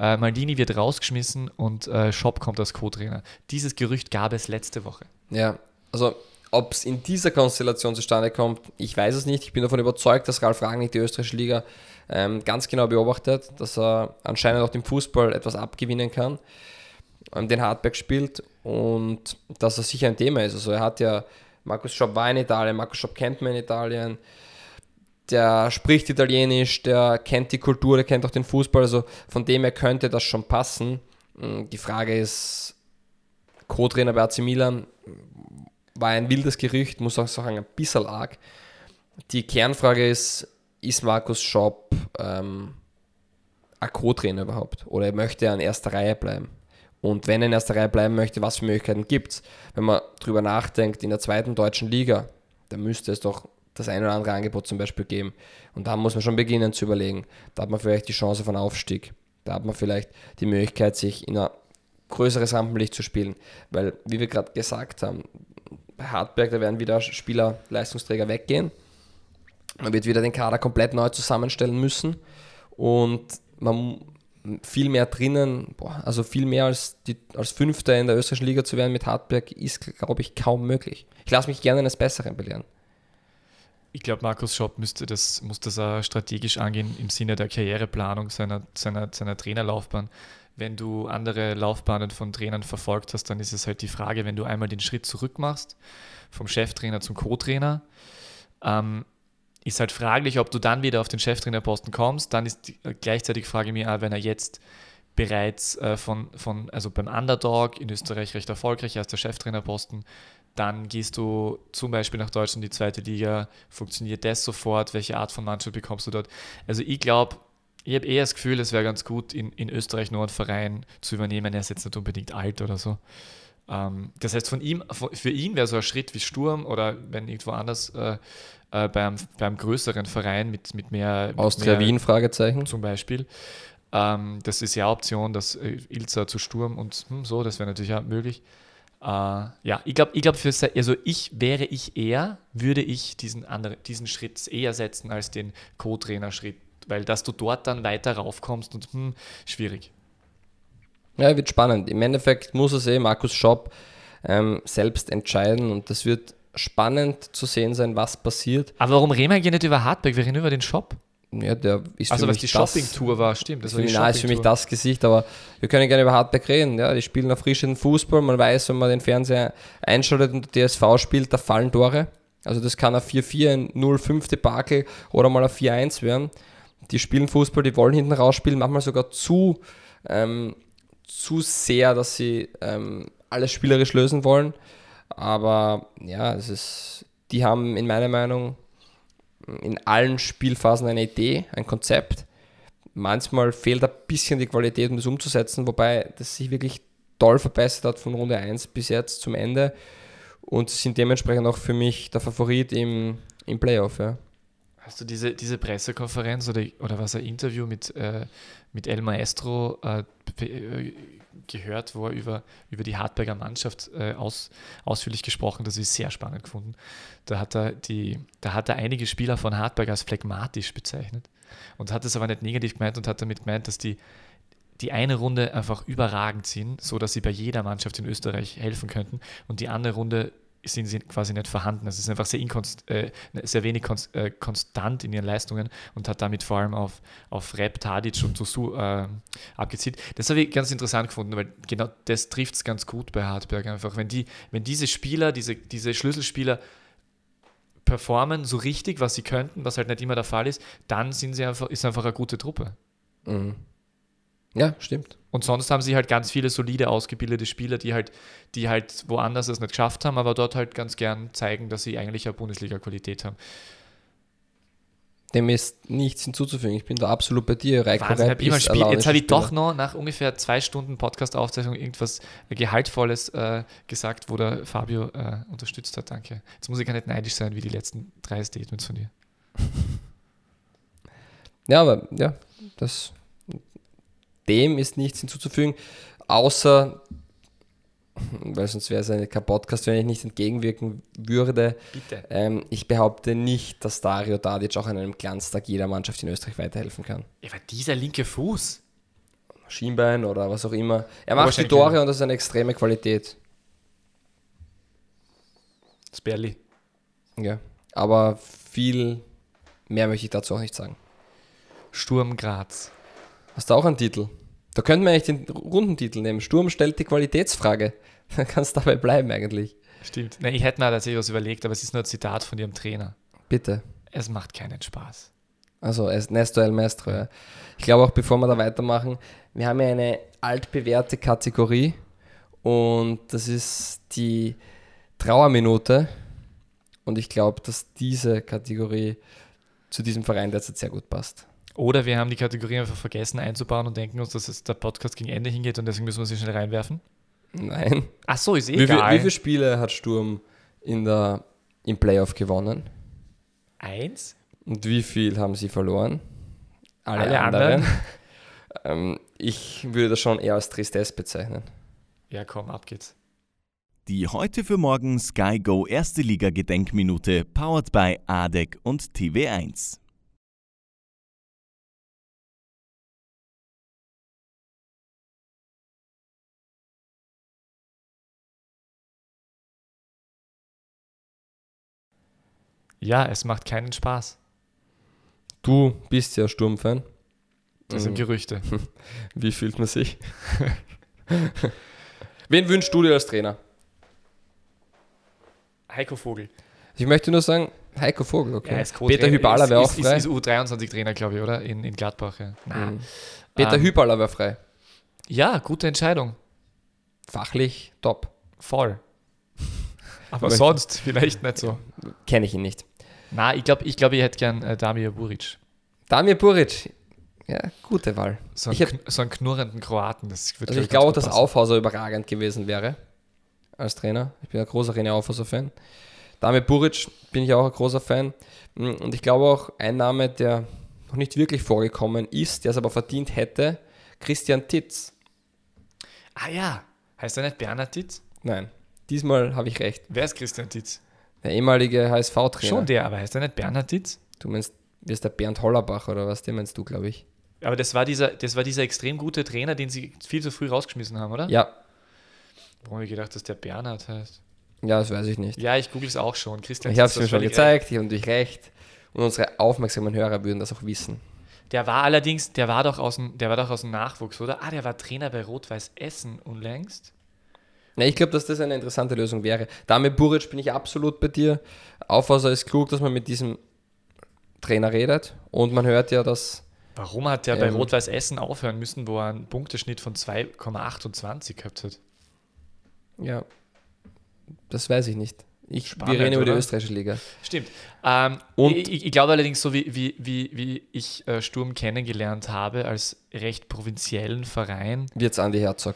Äh, Maldini wird rausgeschmissen und äh, Schopp kommt als Co-Trainer. Dieses Gerücht gab es letzte Woche. Ja, also ob es in dieser Konstellation zustande kommt, ich weiß es nicht. Ich bin davon überzeugt, dass Ralf Rangnick die österreichische Liga ähm, ganz genau beobachtet, dass er anscheinend auch dem Fußball etwas abgewinnen kann, ähm, den Hartberg spielt und dass er sicher ein Thema ist. Also er hat ja, Markus Schopp war in Italien, Markus Schopp kennt man in Italien, der spricht Italienisch, der kennt die Kultur, der kennt auch den Fußball, also von dem her könnte das schon passen. Mm, Die Frage ist, Co-Trainer bei AC Milan war ein wildes Gerücht, muss auch sagen, ein bisschen arg. Die Kernfrage ist, ist Markus Schopp ähm, ein Co-Trainer überhaupt? Oder möchte er in erster Reihe bleiben? Und wenn er in erster Reihe bleiben möchte, was für Möglichkeiten gibt es? Wenn man drüber nachdenkt, in der zweiten deutschen Liga, da müsste es doch das ein oder andere Angebot zum Beispiel geben. Und da muss man schon beginnen zu überlegen. Da hat man vielleicht die Chance von Aufstieg. Da hat man vielleicht die Möglichkeit, sich in ein größeres Rampenlicht zu spielen. Weil, wie wir gerade gesagt haben, bei Hartberg, da werden wieder Spieler, Leistungsträger weggehen. Man wird wieder den Kader komplett neu zusammenstellen müssen. Und man viel mehr drinnen, boah, also viel mehr als, die, als Fünfter in der österreichischen Liga zu werden mit Hartberg, ist, glaube ich, kaum möglich. Ich lasse mich gerne eines Besseren belehren. Ich glaube, Markus Schopp müsste das, muss das auch strategisch angehen im Sinne der Karriereplanung seiner, seiner, seiner Trainerlaufbahn. Wenn du andere Laufbahnen von Trainern verfolgt hast, dann ist es halt die Frage, wenn du einmal den Schritt zurück machst, vom Cheftrainer zum Co-Trainer, ähm, ist halt fraglich, ob du dann wieder auf den Cheftrainerposten kommst. Dann ist die, äh, gleichzeitig frage ich mich auch, wenn er jetzt bereits äh, von, von, also beim Underdog in Österreich recht erfolgreich als der Cheftrainerposten, dann gehst du zum Beispiel nach Deutschland, die zweite Liga, funktioniert das sofort, welche Art von Mannschaft bekommst du dort? Also ich glaube, ich habe eher das Gefühl, es wäre ganz gut, in, in Österreich nur einen Verein zu übernehmen. Er ist jetzt nicht unbedingt alt oder so. Ähm, das heißt, von ihm, für ihn wäre so ein Schritt wie Sturm oder wenn irgendwo anders äh, äh, beim, beim größeren Verein mit, mit mehr. Mit Austria mehr, Wien, Fragezeichen. Zum Beispiel. Ähm, das ist ja Option, dass äh, Ilza zu Sturm und hm, so, das wäre natürlich auch möglich. Äh, ja, ich glaube, ich glaube, also ich wäre ich eher, würde ich diesen, andere, diesen Schritt eher setzen als den Co-Trainer-Schritt, weil dass du dort dann weiter raufkommst und hm, schwierig. Ja, wird spannend. Im Endeffekt muss es eh Markus Schopp ähm, selbst entscheiden und das wird spannend zu sehen sein, was passiert. Aber warum reden wir eigentlich nicht über Hardback? Wir reden über den Shop. Ja, der ist also, was die Shopping-Tour war, stimmt. Das war die ist für mich das Gesicht, aber wir können gerne über Hardback reden. Ja, die spielen erfrischenden Fußball. Man weiß, wenn man den Fernseher einschaltet und der DSV spielt, da fallen Tore. Also, das kann ein 4-4, ein 0-5 Debakel oder mal ein 4-1 werden. Die spielen Fußball, die wollen hinten rausspielen, manchmal sogar zu, ähm, zu sehr, dass sie ähm, alles spielerisch lösen wollen. Aber ja, es ist, die haben in meiner Meinung in allen Spielphasen eine Idee, ein Konzept. Manchmal fehlt ein bisschen die Qualität, um das umzusetzen, wobei das sich wirklich toll verbessert hat von Runde 1 bis jetzt zum Ende und sind dementsprechend auch für mich der Favorit im, im Playoff. Ja. Hast du diese, diese Pressekonferenz oder, oder was ein Interview mit, äh, mit El Maestro äh, gehört, wo er über, über die Hartberger Mannschaft äh, aus, ausführlich gesprochen Das ist sehr spannend gefunden. Da hat, er die, da hat er einige Spieler von Hartberg als phlegmatisch bezeichnet und hat es aber nicht negativ gemeint und hat damit gemeint, dass die, die eine Runde einfach überragend sind, so dass sie bei jeder Mannschaft in Österreich helfen könnten und die andere Runde sind sie quasi nicht vorhanden. Es ist einfach sehr, äh, sehr wenig konst, äh, konstant in ihren Leistungen und hat damit vor allem auf, auf Rap, Tadic und Susu äh, abgezielt. Das habe ich ganz interessant gefunden, weil genau das trifft es ganz gut bei Hartberg einfach. Wenn, die, wenn diese Spieler, diese, diese Schlüsselspieler performen so richtig, was sie könnten, was halt nicht immer der Fall ist, dann sind sie einfach, ist einfach eine gute Truppe. Mhm. Ja, stimmt. Und sonst haben sie halt ganz viele solide ausgebildete Spieler, die halt, die halt woanders es nicht geschafft haben, aber dort halt ganz gern zeigen, dass sie eigentlich eine Bundesliga-Qualität haben. Dem ist nichts hinzuzufügen. Ich bin da absolut bei dir. Reiko Wahnsinn, hab Jetzt habe ich doch noch nach ungefähr zwei Stunden Podcast-Aufzeichnung irgendwas Gehaltvolles äh, gesagt, wo der Fabio äh, unterstützt hat. Danke. Jetzt muss ich gar nicht neidisch sein wie die letzten drei Statements von dir. ja, aber ja, das dem ist nichts hinzuzufügen, außer, weil sonst wäre es kein Podcast, wenn ich nicht entgegenwirken würde. Bitte. Ähm, ich behaupte nicht, dass Dario Dadic auch an einem Glanztag jeder Mannschaft in Österreich weiterhelfen kann. Ja, weil dieser linke Fuß. Schienbein oder was auch immer. Er macht die Tore und das ist eine extreme Qualität. Sperli. Ja, aber viel mehr möchte ich dazu auch nicht sagen. Sturm Graz. Hast du auch einen Titel? Da könnten wir eigentlich den Rundentitel nehmen. Sturm stellt die Qualitätsfrage. Dann kann es dabei bleiben eigentlich. Stimmt. Nein, ich hätte mir tatsächlich was überlegt, aber es ist nur ein Zitat von ihrem Trainer. Bitte. Es macht keinen Spaß. Also Ernesto El Maestro, ja. Ich glaube auch, bevor wir da weitermachen, wir haben ja eine altbewährte Kategorie und das ist die Trauerminute. Und ich glaube, dass diese Kategorie zu diesem Verein derzeit sehr gut passt. Oder wir haben die Kategorie einfach vergessen einzubauen und denken uns, dass es der Podcast gegen Ende hingeht und deswegen müssen wir sie schnell reinwerfen. Nein. Ach so, ist eh wie egal. Wie, wie viele Spiele hat Sturm in der, im Playoff gewonnen? Eins. Und wie viel haben sie verloren? Alle, Alle anderen. anderen. ähm, ich würde das schon eher als Tristesse bezeichnen. Ja, komm, ab geht's. Die heute für morgen Sky Go Erste Liga Gedenkminute powered by ADEC und TV1. Ja, es macht keinen Spaß. Du bist ja Sturmfan. Das sind mhm. Gerüchte. Wie fühlt man sich? Wen wünschst du dir als Trainer? Heiko Vogel. Ich möchte nur sagen, Heiko Vogel, okay. Ja, Peter Hübaler wäre auch frei. Ist, ist U23-Trainer, glaube ich, oder? In, in Gladbach, ja. Mhm. Peter ähm, Hübaler wäre frei. Ja, gute Entscheidung. Fachlich top. Voll. Aber sonst vielleicht nicht so. Kenne ich ihn nicht. Na, ich glaube, ich, glaub, ich hätte gern äh, Damir Buric. Damir Buric, ja, gute Wahl. So, ein, ich hätt, so einen knurrenden Kroaten. Das wird, also ich glaube, dass Aufhauser überragend gewesen wäre als Trainer. Ich bin ein großer René Aufhauser-Fan. Damir Buric bin ich auch ein großer Fan. Mm, und ich glaube auch, ein Name, der noch nicht wirklich vorgekommen ist, der es aber verdient hätte, Christian Titz. Ah ja, heißt er nicht Bernhard Titz? Nein, diesmal habe ich recht. Wer ist Christian Titz? Der ehemalige HSV-Trainer. Schon der, aber heißt er nicht Bernhard Titz? Du meinst, wie ist der Bernd Hollerbach oder was? Den meinst du, glaube ich. Aber das war, dieser, das war dieser extrem gute Trainer, den sie viel zu früh rausgeschmissen haben, oder? Ja. Warum habe ich gedacht, dass der Bernhard heißt? Ja, das weiß ich nicht. Ja, ich google es auch schon. Christian ich habe es mir schon gezeigt, ich habe natürlich recht. Und unsere aufmerksamen Hörer würden das auch wissen. Der war allerdings, der war doch aus dem, der war doch aus dem Nachwuchs, oder? Ah, der war Trainer bei Rot-Weiß Essen unlängst. Ja, ich glaube, dass das eine interessante Lösung wäre. Damit Buric bin ich absolut bei dir. Aufwasser ist klug, dass man mit diesem Trainer redet. Und man hört ja, dass. Warum hat der ähm, bei Rot-Weiß Essen aufhören müssen, wo er einen Punkteschnitt von 2,28 gehabt hat? Ja, das weiß ich nicht. Ich, Spannend, wir reden über die österreichische Liga. Stimmt. Ähm, und ich, ich, glaube allerdings, so wie, wie, wie, wie ich äh, Sturm kennengelernt habe, als recht provinziellen Verein. Wird's Andi Herzog.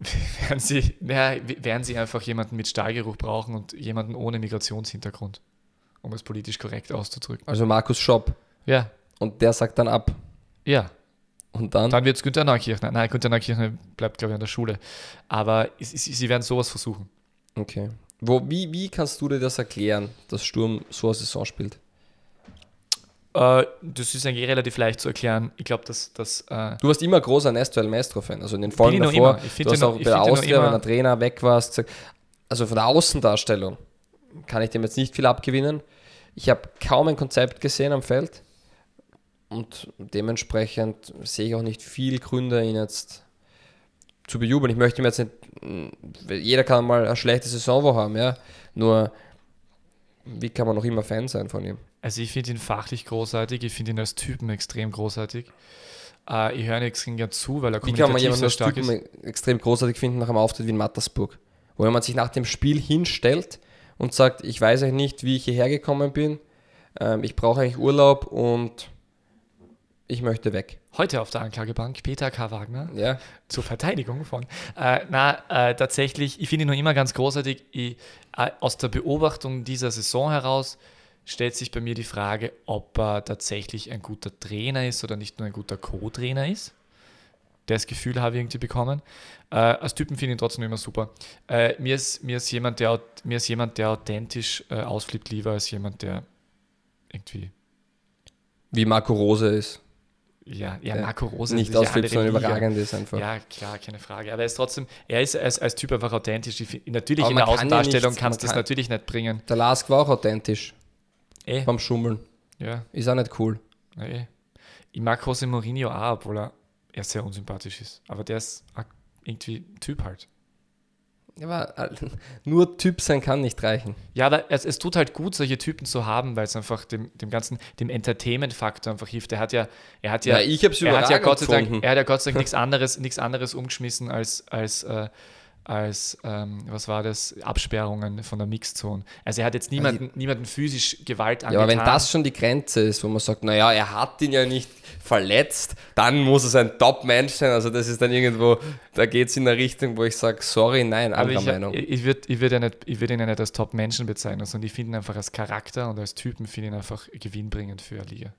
Werden sie, ja, werden sie einfach jemanden mit Stahlgeruch brauchen und jemanden ohne Migrationshintergrund, um es politisch korrekt auszudrücken. Also Markus Schopp. Ja. Und der sagt dann ab. Ja. Und dann? Dann wird es Günther Neukirchner. Nein, Günther Neukirchner bleibt, glaube ich, an der Schule. Aber sie, werden sowas versuchen. Okay. Wo, wie, wie kannst du dir das erklären, dass Sturm so eine Saison spielt? Äh, das ist eigentlich relativ leicht zu erklären. Ich glaube, dass. dass äh du warst immer großer Nestuel Maestro-Fan. Also in den Folgen davor, du hast auch bei der Austria, wenn der Trainer weg warst, gesagt, also von der Außendarstellung kann ich dem jetzt nicht viel abgewinnen. Ich habe kaum ein Konzept gesehen am Feld und dementsprechend sehe ich auch nicht viel Gründe, ihn jetzt zu bejubeln. Ich möchte mir jetzt nicht, jeder kann mal eine schlechte Saison haben, ja. Nur, wie kann man noch immer Fan sein von ihm? Also ich finde ihn fachlich großartig, ich finde ihn als Typen extrem großartig. Uh, ich höre extrem gern zu, weil er Wie kann man jemanden als Typen ist. extrem großartig finden nach einem Auftritt wie in Mattersburg? Wo man sich nach dem Spiel hinstellt und sagt, ich weiß eigentlich nicht, wie ich hierher gekommen bin, ähm, ich brauche eigentlich Urlaub und ich möchte weg. Heute auf der Anklagebank Peter K. Wagner ja. zur Verteidigung von. Äh, na, äh, tatsächlich, ich finde ihn noch immer ganz großartig. Ich, äh, aus der Beobachtung dieser Saison heraus stellt sich bei mir die Frage, ob er tatsächlich ein guter Trainer ist oder nicht nur ein guter Co-Trainer ist. Das Gefühl habe ich irgendwie bekommen. Äh, als Typen finde ich ihn trotzdem immer super. Äh, mir, ist, mir, ist jemand, der, mir ist jemand, der authentisch äh, ausflippt, lieber als jemand, der irgendwie. Wie Marco Rose ist. Ja, ja, Marco Rose nicht ausflippt, sondern überragend ist einfach. Ja, klar, keine Frage. Aber er ist trotzdem, er ist als, als Typ einfach authentisch. Natürlich Aber in der Außendarstellung ja kannst du das natürlich nicht bringen. Der Lask war auch authentisch. Eh. Beim Schummeln. Ja. Ist auch nicht cool. Eh. Ich mag Jose Mourinho auch, obwohl er, er sehr unsympathisch ist. Aber der ist irgendwie Typ halt. Aber äh, nur Typ sein kann nicht reichen. Ja, aber es, es tut halt gut, solche Typen zu haben, weil es einfach dem, dem ganzen, dem Entertainment-Faktor einfach hilft. Er hat ja, er hat ja, ja ich hab's er hat ja Gott sei Dank, er hat ja Gott sei Dank nichts anderes, nichts anderes umgeschmissen als, als äh, als, ähm, was war das, Absperrungen von der Mixzone. Also er hat jetzt niemanden, also, niemanden physisch Gewalt angetan. Ja, aber wenn das schon die Grenze ist, wo man sagt, naja, er hat ihn ja nicht verletzt, dann muss es ein Top-Mensch sein. Also das ist dann irgendwo, da geht es in eine Richtung, wo ich sage, sorry, nein, andere Meinung. Ich, ich würde ich würd ja nicht, würd ihn ja nicht als Top-Menschen bezeichnen, sondern ich finde ihn einfach als Charakter und als Typen finde ihn einfach gewinnbringend für eine Liga.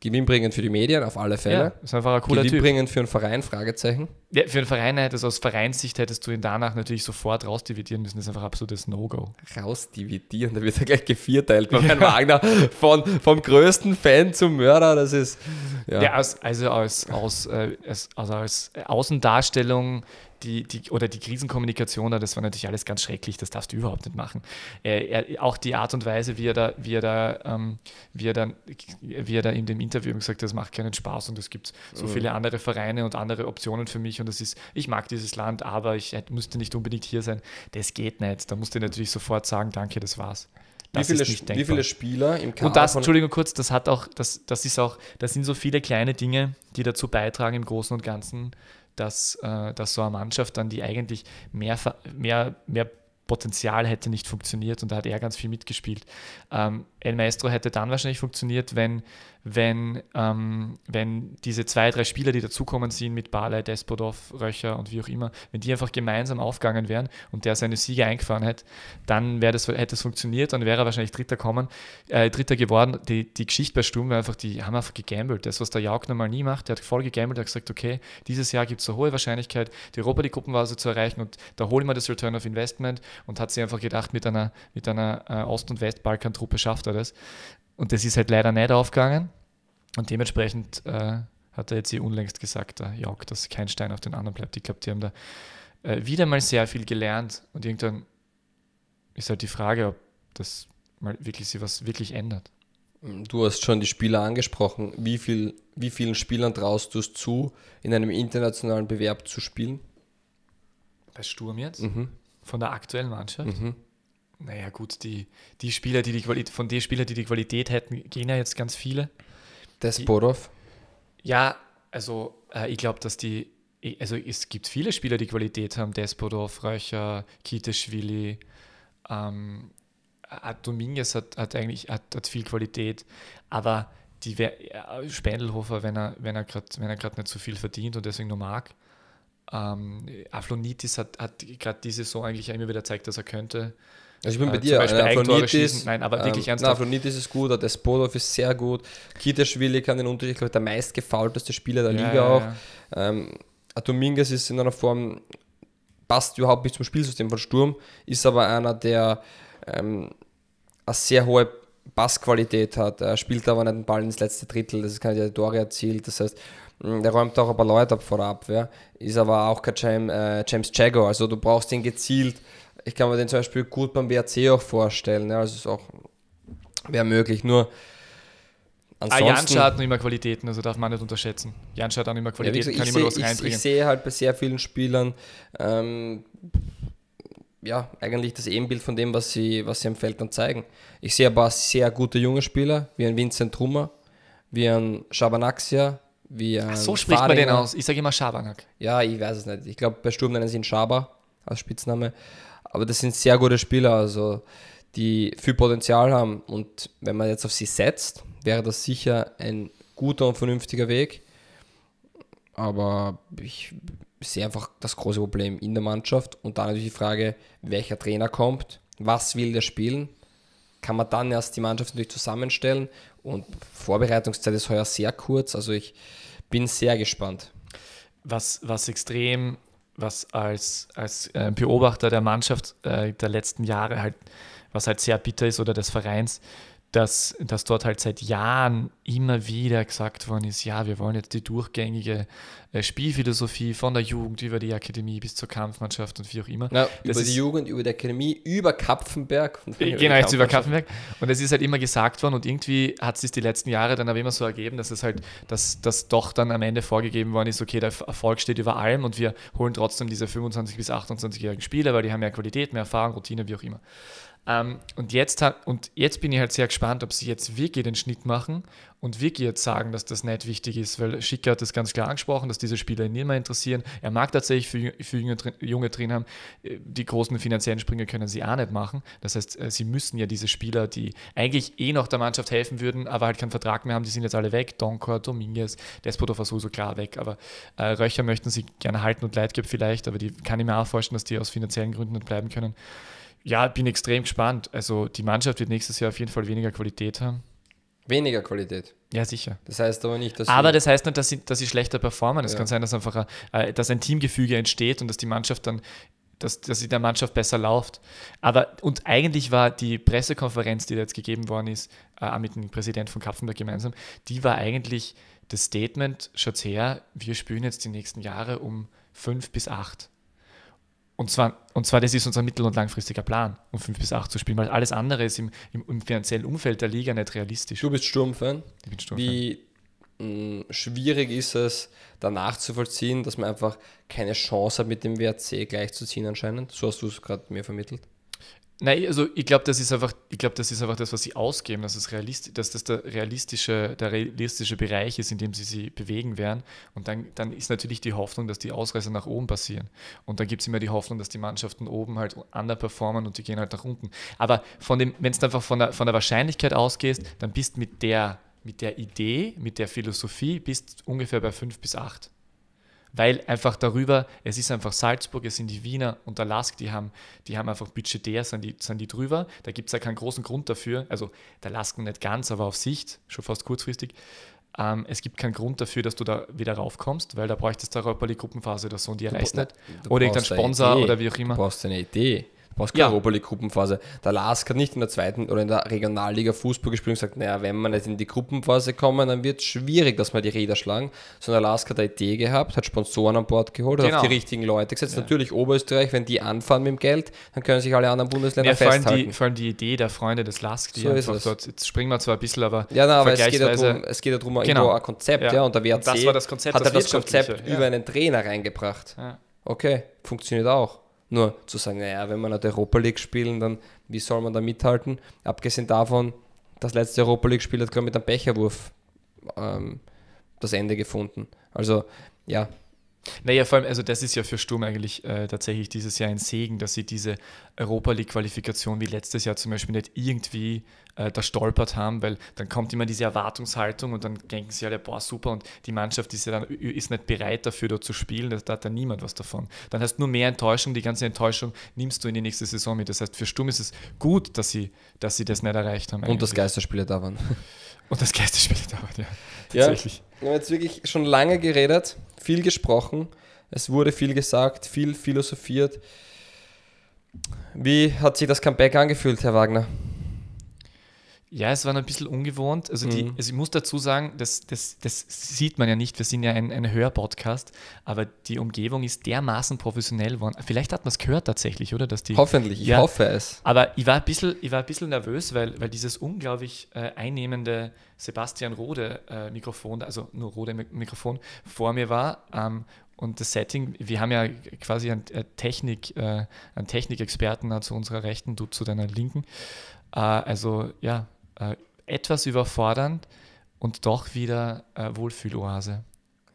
Gewinnbringend für die Medien, auf alle Fälle. Ja, ist einfach ein cooler Gewinnbringend typ. für einen Verein, Fragezeichen. Ja, für einen Verein hättest aus Vereinssicht hättest du ihn danach natürlich sofort rausdividieren müssen. Das ist einfach absolutes No-Go. Rausdividieren, da wird er gleich gevierteilt. Ja. Herrn Wagner von, vom größten Fan zum Mörder, das ist. Ja, ja als, also als, aus, äh, also als Außendarstellung die, die, oder die Krisenkommunikation, das war natürlich alles ganz schrecklich, das darfst du überhaupt nicht machen. Er, er, auch die Art und Weise, wie er da, wie er da, ähm, wie er dann, wie er da in dem Interview gesagt hat, das macht keinen Spaß und es gibt so mhm. viele andere Vereine und andere Optionen für mich und das ist, ich mag dieses Land, aber ich müsste nicht unbedingt hier sein. Das geht nicht. Da musst du natürlich sofort sagen, danke, das war's. Das wie, viele, wie viele Spieler im Kader? Und das, Entschuldigung kurz, das hat auch, das, das ist auch, das sind so viele kleine Dinge, die dazu beitragen im Großen und Ganzen, dass, äh, dass so eine Mannschaft dann, die eigentlich mehr, mehr, mehr Potenzial hätte nicht funktioniert und da hat er ganz viel mitgespielt. Ähm, El Maestro hätte dann wahrscheinlich funktioniert, wenn, wenn, ähm, wenn diese zwei, drei Spieler, die dazukommen sind mit Barley, Despodov, Röcher und wie auch immer, wenn die einfach gemeinsam aufgegangen wären und der seine Siege eingefahren hätte, dann das, hätte es funktioniert, dann wäre er wahrscheinlich Dritter kommen, äh, Dritter geworden. Die, die Geschichte bei Sturm war einfach, die haben einfach gegambelt. Das, was der Jauk normal nie macht, der hat voll gegambelt, der hat gesagt, okay, dieses Jahr gibt es eine hohe Wahrscheinlichkeit, die Europa die Gruppenphase zu erreichen und da holen wir das Return of Investment und hat sich einfach gedacht, mit einer, mit einer äh, Ost- und Westbalkan-Truppe schafft er das. Und das ist halt leider nicht aufgegangen. Und dementsprechend äh, hat er jetzt hier unlängst gesagt, der Jauch, dass kein Stein auf den anderen bleibt. Ich glaube, die haben da äh, wieder mal sehr viel gelernt. Und irgendwann ist halt die Frage, ob das mal wirklich sich was wirklich ändert. Du hast schon die Spieler angesprochen. Wie, viel, wie vielen Spielern traust du es zu, in einem internationalen Bewerb zu spielen? Bei Sturm jetzt? Mhm. Von der aktuellen Mannschaft? Mhm. Naja, gut, die, die Spieler, die die Qualität, von den Spielern, die die Qualität hätten, gehen ja jetzt ganz viele. Desporov? Ja, also äh, ich glaube, dass die, also es gibt viele Spieler, die Qualität haben. Despodov, Röcher, Kiteschwili, ähm, Dominguez hat, hat eigentlich hat, hat viel Qualität, aber die Spendelhofer, wenn er, wenn er gerade nicht so viel verdient und deswegen nur mag. Ähm, Aflonitis hat, hat gerade diese Saison eigentlich immer wieder gezeigt, dass er könnte. Also ich bin bei äh, dir, Aflonitis, Nein, aber wirklich ähm, ernsthaft. Aflonitis ist gut, der Spodov ist sehr gut. Kitaschwili kann den Unterschied, ich glaube, der meistgefaulteste Spieler der ja, Liga ja, auch. Ja. Ähm, Dominguez ist in einer Form, passt überhaupt nicht zum Spielsystem von Sturm, ist aber einer, der ähm, eine sehr hohe Passqualität hat. Er spielt aber nicht den Ball ins letzte Drittel, das ist keine Tore erzielt. Das heißt, mm, der räumt auch ein paar Leute ab vor der Abwehr, ist aber auch kein James, äh, James Jago. Also du brauchst ihn gezielt ich kann mir den zum Beispiel gut beim WRC auch vorstellen. Ja, also ist auch wäre möglich. Nur ansonsten. Ah, Janscha hat noch immer Qualitäten, also darf man nicht unterschätzen. Janscha hat auch noch immer Qualitäten, ja, kann immer was reinbringen. Ich, ich sehe halt bei sehr vielen Spielern ähm, ja, eigentlich das Ebenbild von dem, was sie, was sie am Feld dann zeigen. Ich sehe aber sehr gute junge Spieler, wie ein Vincent Trummer, wie ein Shabanaxia, wie ein Ach, so spricht Fadinger. man den aus. Ich sage immer Schabanak. Ja, ich weiß es nicht. Ich glaube, bei Sturm nennen sie ihn Schaba als Spitzname. Aber das sind sehr gute Spieler, also die viel Potenzial haben. Und wenn man jetzt auf sie setzt, wäre das sicher ein guter und vernünftiger Weg. Aber ich sehe einfach das große Problem in der Mannschaft. Und dann natürlich die Frage, welcher Trainer kommt, was will der spielen. Kann man dann erst die Mannschaft natürlich zusammenstellen. Und Vorbereitungszeit ist heuer sehr kurz. Also ich bin sehr gespannt. Was, was extrem was als, als äh, Beobachter der Mannschaft äh, der letzten Jahre halt, was halt sehr bitter ist oder des Vereins, dass, dass dort halt seit Jahren immer wieder gesagt worden ist, ja, wir wollen jetzt die durchgängige äh, Spielphilosophie von der Jugend über die Akademie bis zur Kampfmannschaft und wie auch immer. Ja, über die Jugend, über die Akademie, über Kapfenberg. Äh, genau, jetzt über Kapfenberg. Und es ist halt immer gesagt worden und irgendwie hat es sich die letzten Jahre dann aber immer so ergeben, dass es halt, dass das doch dann am Ende vorgegeben worden ist, okay, der Erfolg steht über allem und wir holen trotzdem diese 25- bis 28-jährigen Spieler, weil die haben mehr Qualität, mehr Erfahrung, Routine, wie auch immer. Ähm, und, jetzt hat, und jetzt bin ich halt sehr gespannt, ob sie jetzt wirklich den Schnitt machen und wirklich jetzt sagen, dass das nicht wichtig ist, weil Schicker hat das ganz klar angesprochen, dass diese Spieler ihn nicht mehr interessieren. Er mag tatsächlich für, für Junge, Junge drin haben. Äh, die großen finanziellen Sprünge können sie auch nicht machen. Das heißt, äh, sie müssen ja diese Spieler, die eigentlich eh noch der Mannschaft helfen würden, aber halt keinen Vertrag mehr haben, die sind jetzt alle weg. Donkor, Dominguez, Despodov war sowieso klar weg. Aber äh, Röcher möchten sie gerne halten und Leitgeb vielleicht, aber die kann ich mir auch vorstellen, dass die aus finanziellen Gründen nicht bleiben können. Ja, bin extrem gespannt. Also die Mannschaft wird nächstes Jahr auf jeden Fall weniger Qualität haben. Weniger Qualität. Ja, sicher. Das heißt aber nicht, dass. Aber das heißt nicht, dass sie, dass sie schlechter performen. Es ja. kann sein, dass einfach ein, äh, dass ein Teamgefüge entsteht und dass die Mannschaft dann, dass, dass sie der Mannschaft besser läuft. Aber und eigentlich war die Pressekonferenz, die da jetzt gegeben worden ist, äh, mit dem Präsident von Kapfenberg gemeinsam, die war eigentlich das Statement, schaut her, wir spielen jetzt die nächsten Jahre um fünf bis acht. Und zwar, und zwar, das ist unser mittel- und langfristiger Plan, um 5 bis 8 zu spielen, weil alles andere ist im, im, im finanziellen Umfeld der Liga nicht realistisch. Du bist Sturmfan. Ich bin Sturmfan. Wie mh, mm, schwierig ist es, danach zu vollziehen, dass man einfach keine Chance hat, mit dem WRC gleichzuziehen anscheinend? So hast du es gerade mir vermittelt. Nein, also ich glaube, das ist einfach, ich glaube, das ist einfach das, was sie ausgeben, dass, es realist, dass das der realistische, der realistische Bereich ist, in dem sie sich bewegen werden. Und dann, dann ist natürlich die Hoffnung, dass die Ausreißer nach oben passieren. Und dann gibt es immer die Hoffnung, dass die Mannschaften oben halt underperformen und die gehen halt nach unten. Aber von dem, wenn du einfach von der, von der Wahrscheinlichkeit ausgehst, dann bist mit der, mit der Idee, mit der Philosophie, bist ungefähr bei fünf bis acht weil einfach darüber, es ist einfach Salzburg, es sind die Wiener und der Lask, die haben, die haben einfach budgetär, sind die, sind die drüber. Da gibt es ja keinen großen Grund dafür. Also der Lask nicht ganz, aber auf Sicht, schon fast kurzfristig. Ähm, es gibt keinen Grund dafür, dass du da wieder raufkommst, weil da bräuchtest du Europa League Gruppenphase oder so und die erreicht nicht. Oder irgendein Sponsor oder wie auch immer. Du brauchst eine Idee. Brauchst keine ja. Europa League Gruppenphase. Der Lask hat nicht in der zweiten oder in der Regionalliga Fußball gespielt und gesagt, naja, wenn wir nicht in die Gruppenphase kommen, dann wird es schwierig, dass wir die Räder schlagen. Sondern der Lask hat eine Idee gehabt, hat Sponsoren an Bord geholt, genau. hat auf die richtigen Leute gesetzt. Ja. Natürlich Oberösterreich, wenn die anfahren mit dem Geld, dann können sich alle anderen Bundesländer ja, vor festhalten. Die, vor allem die Idee der Freunde des Lask, die so einfach dort, jetzt springen wir zwar ein bisschen, aber Ja, nein, aber es geht ja darum, es geht ja darum genau. ein Konzept, ja. ja, und der WRC das war das Konzept, hat das, das Konzept über einen Trainer reingebracht. Okay, funktioniert auch. Nur zu sagen, naja, wenn wir nicht Europa League spielen, dann wie soll man da mithalten? Abgesehen davon, das letzte Europa League-Spiel hat gerade mit einem Becherwurf ähm, das Ende gefunden. Also ja, naja, vor allem, also das ist ja für Sturm eigentlich äh, tatsächlich dieses Jahr ein Segen, dass sie diese Europa League-Qualifikation wie letztes Jahr zum Beispiel nicht irgendwie äh, da stolpert haben, weil dann kommt immer diese Erwartungshaltung und dann denken sie alle, boah, super, und die Mannschaft ist ja dann ist nicht bereit dafür, dort zu spielen, da, da hat dann niemand was davon. Dann hast du nur mehr Enttäuschung, die ganze Enttäuschung nimmst du in die nächste Saison mit. Das heißt, für Sturm ist es gut, dass sie, dass sie das nicht erreicht haben. Eigentlich. Und das Geisterspiele da waren. Und das Geisterspiele da waren, ja. Tatsächlich. Ja, wir haben jetzt wirklich schon lange geredet, viel gesprochen, es wurde viel gesagt, viel philosophiert. Wie hat sich das Comeback angefühlt, Herr Wagner? Ja, es war ein bisschen ungewohnt. Also, die, mhm. also ich muss dazu sagen, das, das, das sieht man ja nicht. Wir sind ja ein, ein Hörpodcast, aber die Umgebung ist dermaßen professionell geworden. Vielleicht hat man es gehört tatsächlich, oder? Dass die, Hoffentlich, ich ja, hoffe es. Aber ich war ein bisschen, ich war ein bisschen nervös, weil, weil dieses unglaublich äh, einnehmende Sebastian Rode äh, Mikrofon, also nur Rode Mikrofon, vor mir war. Ähm, und das Setting, wir haben ja quasi einen, äh, Technik, äh, einen Technikexperten zu unserer Rechten, du zu deiner Linken. Äh, also ja, äh, etwas überfordernd und doch wieder äh, Wohlfühloase.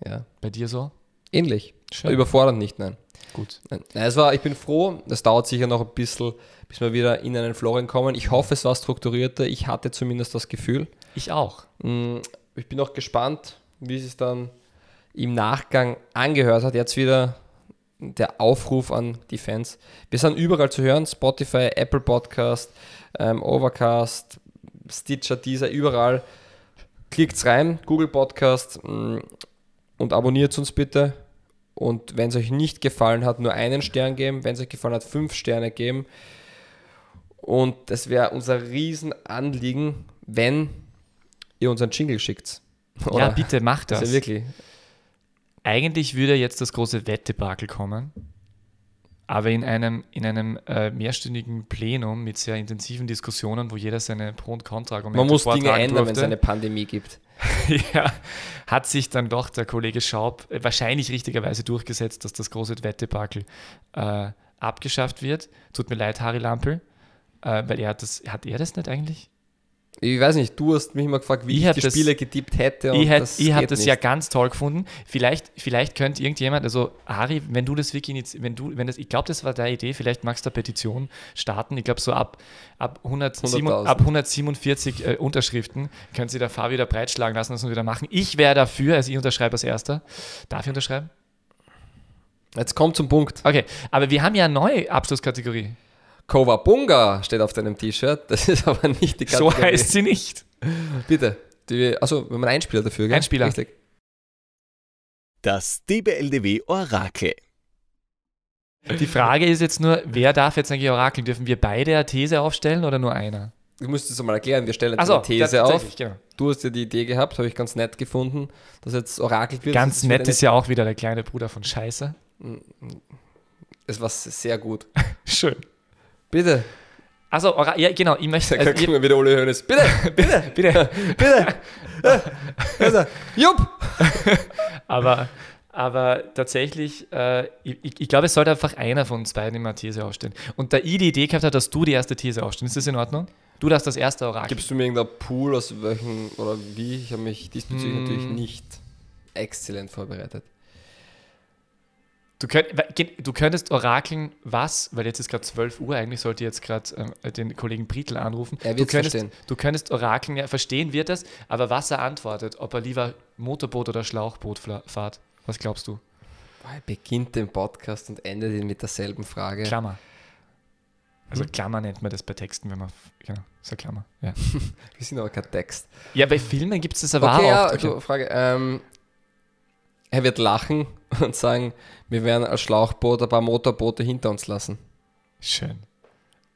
Ja. Bei dir so? Ähnlich. Schön. Überfordernd nicht, nein. Gut. Nein, es war, ich bin froh, es dauert sicher noch ein bisschen, bis wir wieder in einen Florin kommen. Ich hoffe, es war strukturierter. Ich hatte zumindest das Gefühl. Ich auch. Mm, ich bin auch gespannt, wie es dann im Nachgang angehört hat. Jetzt wieder der Aufruf an die Fans. Wir sind überall zu hören: Spotify, Apple Podcast, ähm, Overcast, Stitcher, Deezer, überall. Klickt rein, Google Podcast mm, und abonniert uns bitte. Und wenn es euch nicht gefallen hat, nur einen Stern geben. Wenn es euch gefallen hat, fünf Sterne geben. Und das wäre unser Riesenanliegen, wenn ihr uns einen Jingle schickt. Oder? Ja, bitte macht das. das ja wirklich. Eigentlich würde jetzt das große Wettebakel kommen aber in einem, in einem äh, mehrstündigen Plenum mit sehr intensiven Diskussionen, wo jeder seine Pro- und Kontra-Argumente Man muss Dinge ändern, wenn es eine Pandemie gibt. ja, hat sich dann doch der Kollege Schaub äh, wahrscheinlich richtigerweise durchgesetzt, dass das große Wettebakel äh, abgeschafft wird. Tut mir leid, Harry Lampel, äh, weil er hat das, hat er das nicht eigentlich? Ich weiß nicht, du hast mich mal gefragt, wie ich, ich die das, Spiele getippt hätte. ich hätt, ich habe das ja ganz toll gefunden. Vielleicht, vielleicht könnte irgendjemand, also Ari, wenn du das wirklich, wenn du, wenn das, ich glaube, das war deine Idee, vielleicht magst du eine Petition starten. Ich glaube, so ab, ab, 107, ab 147 äh, Unterschriften können sie der Fabi wieder breitschlagen lassen, das wir wieder machen. Ich wäre dafür, also ich unterschreibe als Erster. Darf ich unterschreiben? Jetzt kommt zum Punkt. Okay, aber wir haben ja eine neue Abschlusskategorie. Kowabunga steht auf deinem T-Shirt. Das ist aber nicht die Kategorie. So heißt sie nicht. Bitte. also, wenn man Einspieler dafür, gell? Einspieler. Richtig. Das DBLDW Orakel. Die Frage ist jetzt nur, wer darf jetzt eigentlich orakeln? Dürfen wir beide eine These aufstellen oder nur einer? Du musst es mal erklären. Wir stellen jetzt so, eine These auf. Genau. Du hast ja die Idee gehabt, habe ich ganz nett gefunden, dass jetzt orakelt wird. Ganz nett ist ja auch wieder der kleine Bruder von Scheiße. Es war sehr gut. Schön. Bitte. Also, ja, genau, ich möchte. Also, wir wieder Ole Hoeneß. Bitte, bitte, bitte, bitte. also, Jupp! Aber Aber tatsächlich, äh, ich, ich, glaube, es sollte einfach einer von uns beiden immer These aufstellen. Und da ich die Idee gehabt habe, dass du die erste These aufstellst, ist das in Ordnung? Du darfst das erste Orakel. Gibst du mir irgendein Pool aus welchen oder wie? Ich habe mich diesbezüglich hm. natürlich nicht exzellent vorbereitet. Du, könnt, du, könntest orakeln, was, weil jetzt ist gerade 12 Uhr, eigentlich sollte jetzt gerade ähm, den Kollegen Brietl anrufen. Er wird verstehen. Du könntest orakeln, ja, verstehen wird das, aber was er antwortet, ob er lieber Motorboot oder Schlauchboot fahrt, was glaubst du? Er beginnt den Podcast und endet ihn mit derselben Frage. Klammer. Also hm? Klammer nennt man das bei Texten, wenn man, genau, so Klammer, ja. Wir sind aber kein Text. Ja, bei Filmen gibt es das aber okay, auch. Ja, also Frage, ähm, er wird lachen und sagen, wir werden als Schlauchboot ein paar Motorboote hinter uns lassen. Schön.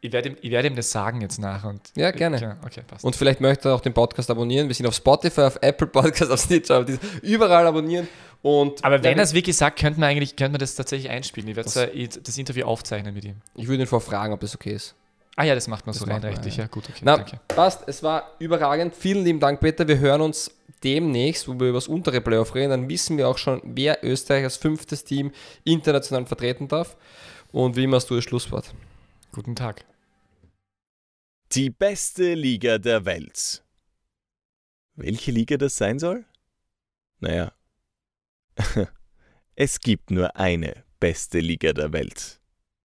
Ich werde ihm, ich werde ihm das sagen jetzt nach. Und ja, gerne. Ja, okay, und vielleicht möchte er auch den Podcast abonnieren. Wir sind auf Spotify, auf Apple Podcast, auf Stitcher, überall abonnieren. Und Aber wenn er es wirklich sagt, könnte man eigentlich könnte man das tatsächlich einspielen. Ich werde das, das Interview aufzeichnen mit ihm. Ich würde ihn vorfragen, ob das okay ist. Ah ja, das macht man das so rein rechtlich. Ja. ja, gut, okay. Na, danke. Passt, es war überragend. Vielen lieben Dank, Peter. Wir hören uns demnächst, wo wir über das untere Playoff reden. Dann wissen wir auch schon, wer Österreich als fünftes Team international vertreten darf. Und wie immer hast du das Schlusswort. Guten Tag. Die beste Liga der Welt. Welche Liga das sein soll? Naja, es gibt nur eine beste Liga der Welt.